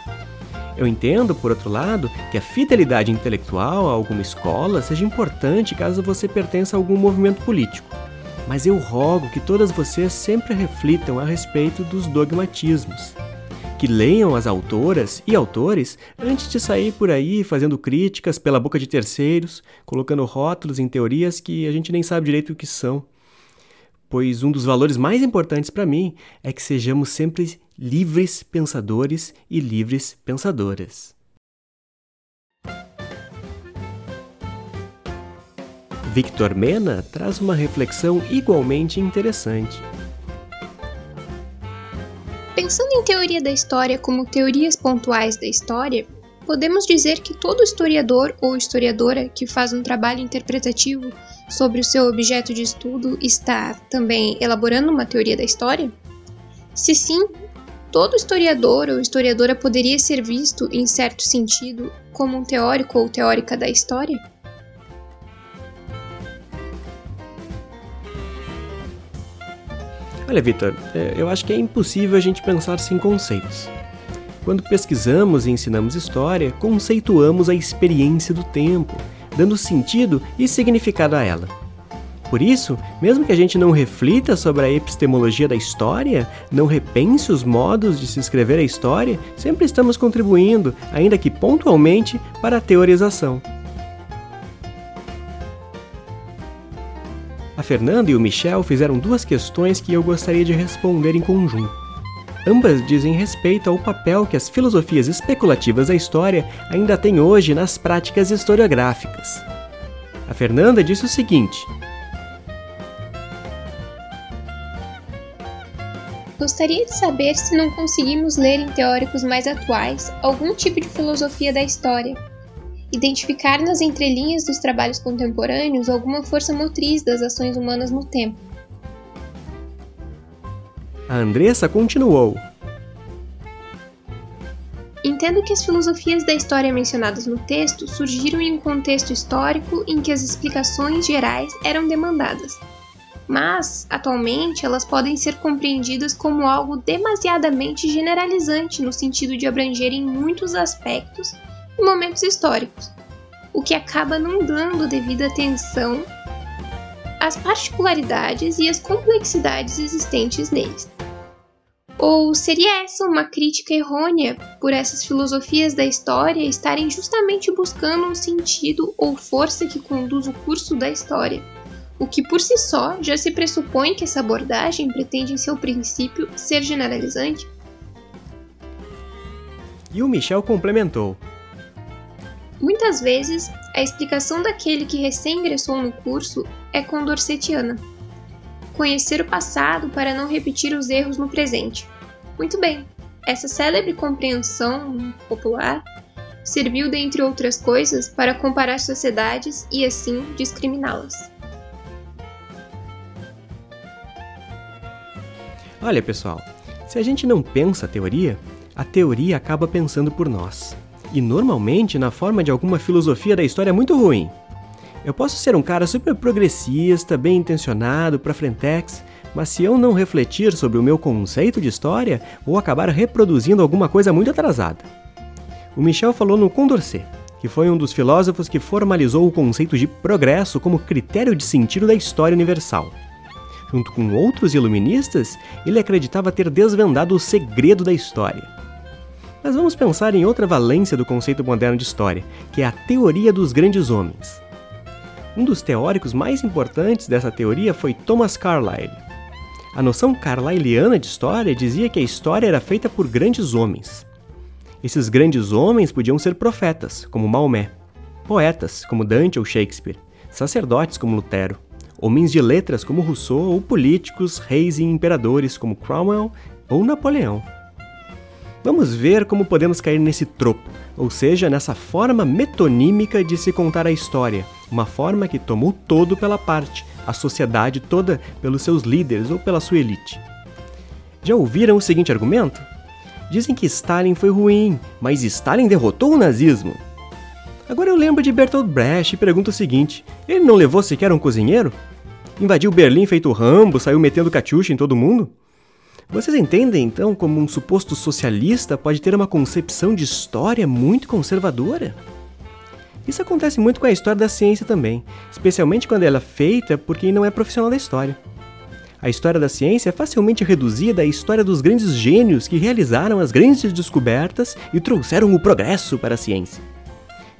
Eu entendo, por outro lado, que a fidelidade intelectual a alguma escola seja importante caso você pertença a algum movimento político. Mas eu rogo que todas vocês sempre reflitam a respeito dos dogmatismos que leiam as autoras e autores antes de sair por aí fazendo críticas pela boca de terceiros, colocando rótulos em teorias que a gente nem sabe direito o que são. Pois um dos valores mais importantes para mim é que sejamos sempre livres pensadores e livres pensadoras. Victor Mena traz uma reflexão igualmente interessante. Pensando em teoria da história como teorias pontuais da história, podemos dizer que todo historiador ou historiadora que faz um trabalho interpretativo sobre o seu objeto de estudo está também elaborando uma teoria da história? Se sim, todo historiador ou historiadora poderia ser visto, em certo sentido, como um teórico ou teórica da história? Olha, Vitor, é, eu acho que é impossível a gente pensar sem conceitos. Quando pesquisamos e ensinamos história, conceituamos a experiência do tempo dando sentido e significado a ela. Por isso, mesmo que a gente não reflita sobre a epistemologia da história, não repense os modos de se escrever a história, sempre estamos contribuindo, ainda que pontualmente, para a teorização. A Fernanda e o Michel fizeram duas questões que eu gostaria de responder em conjunto. Ambas dizem respeito ao papel que as filosofias especulativas da história ainda têm hoje nas práticas historiográficas. A Fernanda disse o seguinte: Gostaria de saber se não conseguimos ler em teóricos mais atuais algum tipo de filosofia da história, identificar nas entrelinhas dos trabalhos contemporâneos alguma força motriz das ações humanas no tempo. A Andressa continuou. Entendo que as filosofias da história mencionadas no texto surgiram em um contexto histórico em que as explicações gerais eram demandadas, mas, atualmente, elas podem ser compreendidas como algo demasiadamente generalizante no sentido de abrangerem muitos aspectos e momentos históricos, o que acaba não dando devida atenção às particularidades e às complexidades existentes neles. Ou seria essa uma crítica errônea por essas filosofias da história estarem justamente buscando um sentido ou força que conduz o curso da história? o que por si só já se pressupõe que essa abordagem pretende em seu princípio ser generalizante. E o Michel complementou: Muitas vezes, a explicação daquele que recém ingressou no curso é condorsetiana. Conhecer o passado para não repetir os erros no presente. Muito bem, essa célebre compreensão popular serviu, dentre outras coisas, para comparar sociedades e assim discriminá-las. Olha, pessoal, se a gente não pensa a teoria, a teoria acaba pensando por nós. E normalmente na forma de alguma filosofia da história muito ruim. Eu posso ser um cara super progressista, bem intencionado, pra frentex, mas se eu não refletir sobre o meu conceito de história, vou acabar reproduzindo alguma coisa muito atrasada. O Michel falou no Condorcet, que foi um dos filósofos que formalizou o conceito de progresso como critério de sentido da história universal. Junto com outros iluministas, ele acreditava ter desvendado o segredo da história. Mas vamos pensar em outra valência do conceito moderno de história, que é a teoria dos grandes homens. Um dos teóricos mais importantes dessa teoria foi Thomas Carlyle. A noção carlyleana de história dizia que a história era feita por grandes homens. Esses grandes homens podiam ser profetas, como Maomé, poetas, como Dante ou Shakespeare, sacerdotes, como Lutero, homens de letras como Rousseau ou políticos, reis e imperadores como Cromwell ou Napoleão. Vamos ver como podemos cair nesse tropo, ou seja, nessa forma metonímica de se contar a história, uma forma que tomou todo pela parte, a sociedade toda pelos seus líderes ou pela sua elite. Já ouviram o seguinte argumento? Dizem que Stalin foi ruim, mas Stalin derrotou o nazismo. Agora eu lembro de Bertolt Brecht e pergunto o seguinte: ele não levou sequer um cozinheiro? Invadiu Berlim feito Rambo, saiu metendo catiuxa em todo mundo? Vocês entendem então como um suposto socialista pode ter uma concepção de história muito conservadora? Isso acontece muito com a história da ciência também, especialmente quando ela é feita por quem não é profissional da história. A história da ciência é facilmente reduzida à história dos grandes gênios que realizaram as grandes descobertas e trouxeram o progresso para a ciência.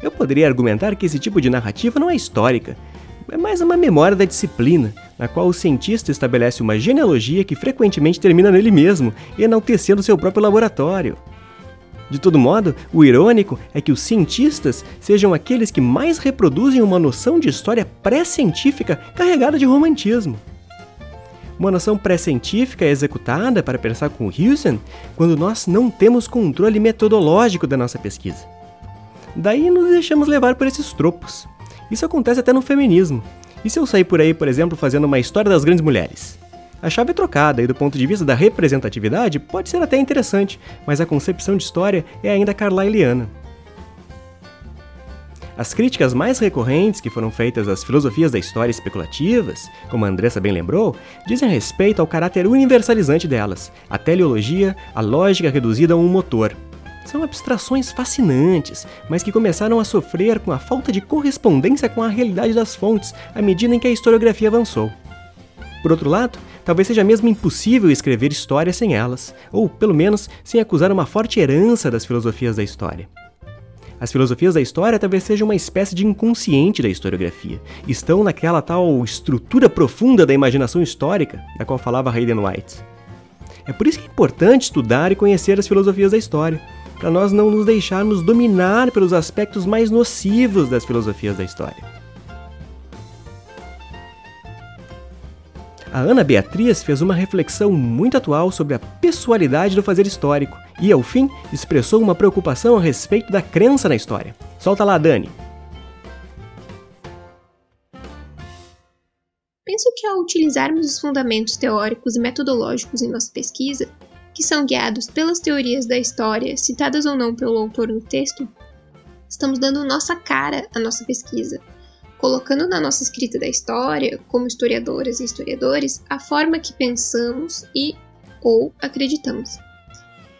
Eu poderia argumentar que esse tipo de narrativa não é histórica, é mais uma memória da disciplina, na qual o cientista estabelece uma genealogia que frequentemente termina nele mesmo, enaltecendo seu próprio laboratório. De todo modo, o irônico é que os cientistas sejam aqueles que mais reproduzem uma noção de história pré-científica carregada de romantismo. Uma noção pré-científica é executada, para pensar com Houston, quando nós não temos controle metodológico da nossa pesquisa. Daí nos deixamos levar por esses tropos. Isso acontece até no feminismo. E se eu sair por aí, por exemplo, fazendo uma história das grandes mulheres? A chave é trocada e, do ponto de vista da representatividade, pode ser até interessante, mas a concepção de história é ainda carlyleana. As críticas mais recorrentes que foram feitas às filosofias da história especulativas, como a Andressa bem lembrou, dizem respeito ao caráter universalizante delas, a teleologia, a lógica reduzida a um motor. São abstrações fascinantes, mas que começaram a sofrer com a falta de correspondência com a realidade das fontes à medida em que a historiografia avançou. Por outro lado, talvez seja mesmo impossível escrever história sem elas, ou pelo menos sem acusar uma forte herança das filosofias da história. As filosofias da história talvez sejam uma espécie de inconsciente da historiografia. Estão naquela tal estrutura profunda da imaginação histórica, da qual falava Hayden White. É por isso que é importante estudar e conhecer as filosofias da história, para nós não nos deixarmos dominar pelos aspectos mais nocivos das filosofias da história. A Ana Beatriz fez uma reflexão muito atual sobre a pessoalidade do fazer histórico e, ao fim, expressou uma preocupação a respeito da crença na história. Solta lá, Dani. Penso que ao utilizarmos os fundamentos teóricos e metodológicos em nossa pesquisa, que são guiados pelas teorias da história, citadas ou não pelo autor no texto, estamos dando nossa cara à nossa pesquisa, colocando na nossa escrita da história, como historiadoras e historiadores, a forma que pensamos e ou acreditamos.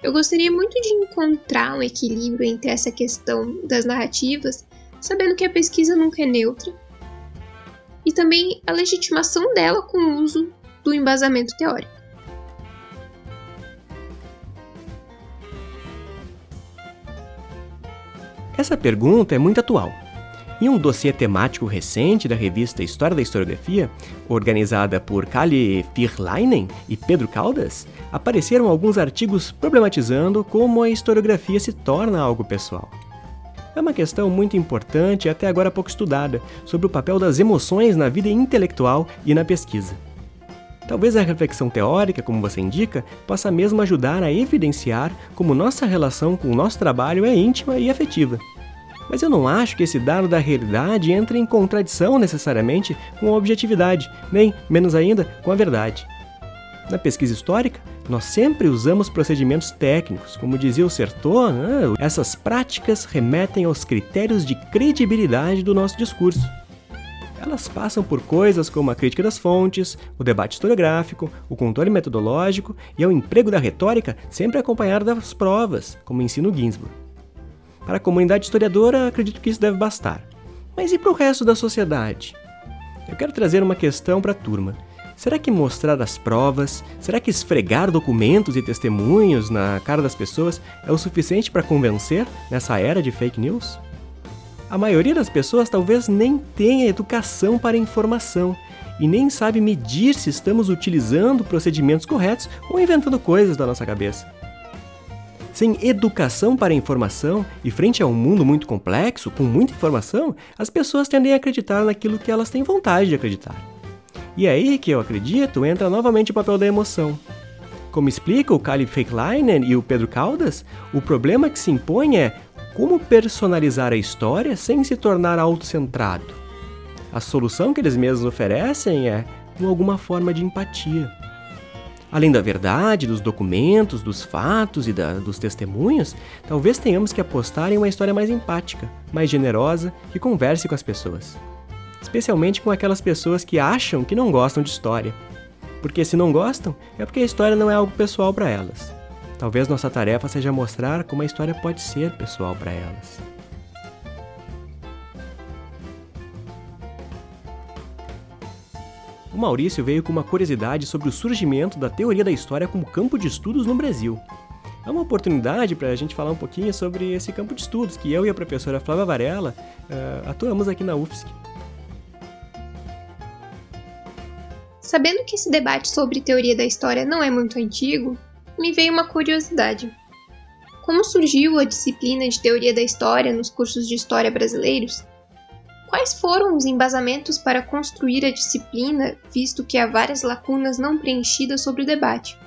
Eu gostaria muito de encontrar um equilíbrio entre essa questão das narrativas, sabendo que a pesquisa nunca é neutra, e também a legitimação dela com o uso do embasamento teórico. Essa pergunta é muito atual em um dossiê temático recente da revista História da Historiografia, organizada por Kali Firleinen e Pedro Caldas, apareceram alguns artigos problematizando como a historiografia se torna algo pessoal. É uma questão muito importante e até agora pouco estudada sobre o papel das emoções na vida intelectual e na pesquisa. Talvez a reflexão teórica, como você indica, possa mesmo ajudar a evidenciar como nossa relação com o nosso trabalho é íntima e afetiva. Mas eu não acho que esse dado da realidade entre em contradição necessariamente com a objetividade, nem, menos ainda, com a verdade. Na pesquisa histórica, nós sempre usamos procedimentos técnicos, como dizia o Sertor, né? essas práticas remetem aos critérios de credibilidade do nosso discurso. Elas passam por coisas como a crítica das fontes, o debate historiográfico, o controle metodológico e o emprego da retórica sempre acompanhado das provas, como ensina o Ginsburg. Para a comunidade historiadora, acredito que isso deve bastar. Mas e para o resto da sociedade? Eu quero trazer uma questão para a turma. Será que mostrar as provas, será que esfregar documentos e testemunhos na cara das pessoas é o suficiente para convencer nessa era de fake news? A maioria das pessoas talvez nem tenha educação para informação e nem sabe medir se estamos utilizando procedimentos corretos ou inventando coisas da nossa cabeça. Sem educação para a informação e frente a um mundo muito complexo, com muita informação, as pessoas tendem a acreditar naquilo que elas têm vontade de acreditar. E é aí que eu acredito entra novamente o papel da emoção. Como explica o Kali Feichleinen e o Pedro Caldas, o problema que se impõe é como personalizar a história sem se tornar autocentrado. A solução que eles mesmos oferecem é com alguma forma de empatia. Além da verdade, dos documentos, dos fatos e da, dos testemunhos, talvez tenhamos que apostar em uma história mais empática, mais generosa, que converse com as pessoas. Especialmente com aquelas pessoas que acham que não gostam de história. Porque se não gostam, é porque a história não é algo pessoal para elas. Talvez nossa tarefa seja mostrar como a história pode ser pessoal para elas. O Maurício veio com uma curiosidade sobre o surgimento da teoria da história como campo de estudos no Brasil. É uma oportunidade para a gente falar um pouquinho sobre esse campo de estudos que eu e a professora Flávia Varela uh, atuamos aqui na UFSC. Sabendo que esse debate sobre teoria da história não é muito antigo, me veio uma curiosidade. Como surgiu a disciplina de teoria da história nos cursos de história brasileiros Quais foram os embasamentos para construir a disciplina, visto que há várias lacunas não preenchidas sobre o debate?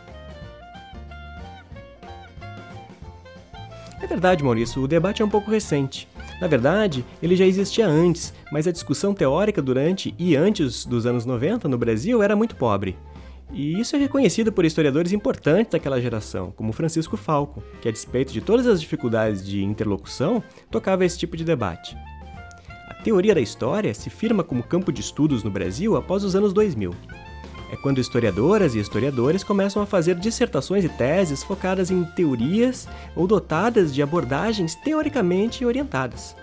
É verdade, Maurício, o debate é um pouco recente. Na verdade, ele já existia antes, mas a discussão teórica durante e antes dos anos 90 no Brasil era muito pobre. E isso é reconhecido por historiadores importantes daquela geração, como Francisco Falco, que, a despeito de todas as dificuldades de interlocução, tocava esse tipo de debate. Teoria da história se firma como campo de estudos no Brasil após os anos 2000. É quando historiadoras e historiadores começam a fazer dissertações e teses focadas em teorias ou dotadas de abordagens teoricamente orientadas.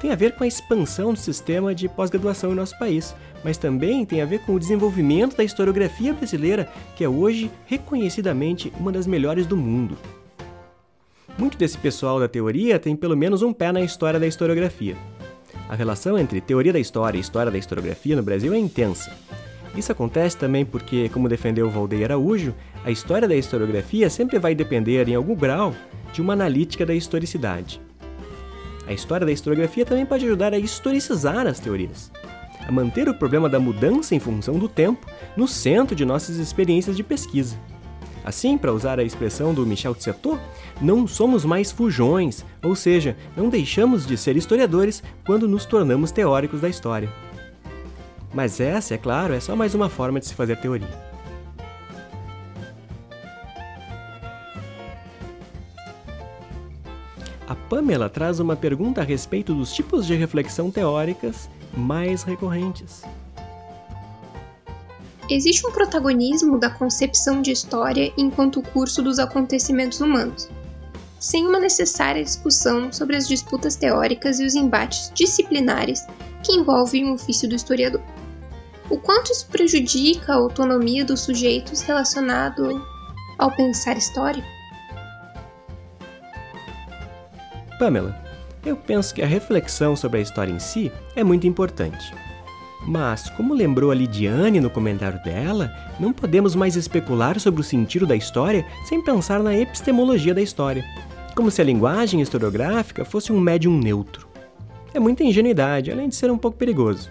Tem a ver com a expansão do sistema de pós-graduação em nosso país, mas também tem a ver com o desenvolvimento da historiografia brasileira, que é hoje reconhecidamente uma das melhores do mundo. Muito desse pessoal da teoria tem pelo menos um pé na história da historiografia. A relação entre teoria da história e história da historiografia no Brasil é intensa. Isso acontece também porque, como defendeu Valdeir Araújo, a história da historiografia sempre vai depender, em algum grau, de uma analítica da historicidade. A história da historiografia também pode ajudar a historicizar as teorias a manter o problema da mudança em função do tempo no centro de nossas experiências de pesquisa. Assim, para usar a expressão do Michel Tsertot, não somos mais fujões, ou seja, não deixamos de ser historiadores quando nos tornamos teóricos da história. Mas essa, é claro, é só mais uma forma de se fazer teoria. A Pamela traz uma pergunta a respeito dos tipos de reflexão teóricas mais recorrentes. Existe um protagonismo da concepção de história enquanto curso dos acontecimentos humanos, sem uma necessária discussão sobre as disputas teóricas e os embates disciplinares que envolvem o ofício do historiador. O quanto isso prejudica a autonomia dos sujeitos relacionado ao pensar histórico? Pamela, eu penso que a reflexão sobre a história em si é muito importante. Mas, como lembrou a Lidiane no comentário dela, não podemos mais especular sobre o sentido da história sem pensar na epistemologia da história, como se a linguagem historiográfica fosse um médium neutro. É muita ingenuidade, além de ser um pouco perigoso.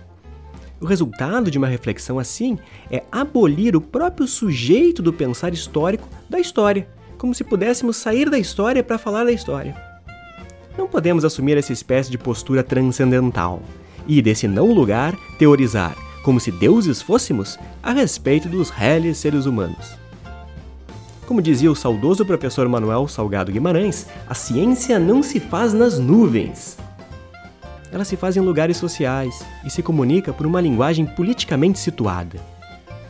O resultado de uma reflexão assim é abolir o próprio sujeito do pensar histórico da história, como se pudéssemos sair da história para falar da história. Não podemos assumir essa espécie de postura transcendental e, desse não lugar, teorizar, como se deuses fôssemos, a respeito dos réis seres humanos. Como dizia o saudoso professor Manuel Salgado Guimarães, a ciência não se faz nas nuvens. Ela se faz em lugares sociais e se comunica por uma linguagem politicamente situada.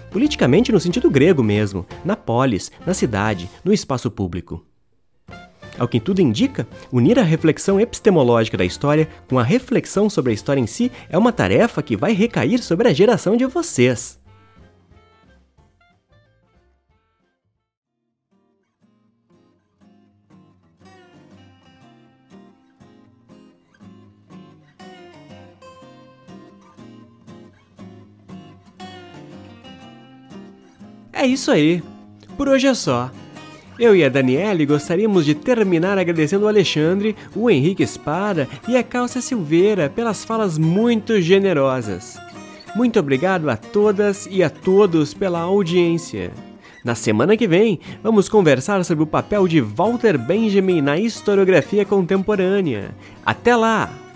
Politicamente no sentido grego mesmo, na polis, na cidade, no espaço público. Ao que tudo indica, unir a reflexão epistemológica da história com a reflexão sobre a história em si é uma tarefa que vai recair sobre a geração de vocês. É isso aí. Por hoje é só. Eu e a Daniele gostaríamos de terminar agradecendo o Alexandre, o Henrique Espada e a Calça Silveira pelas falas muito generosas. Muito obrigado a todas e a todos pela audiência. Na semana que vem, vamos conversar sobre o papel de Walter Benjamin na historiografia contemporânea. Até lá!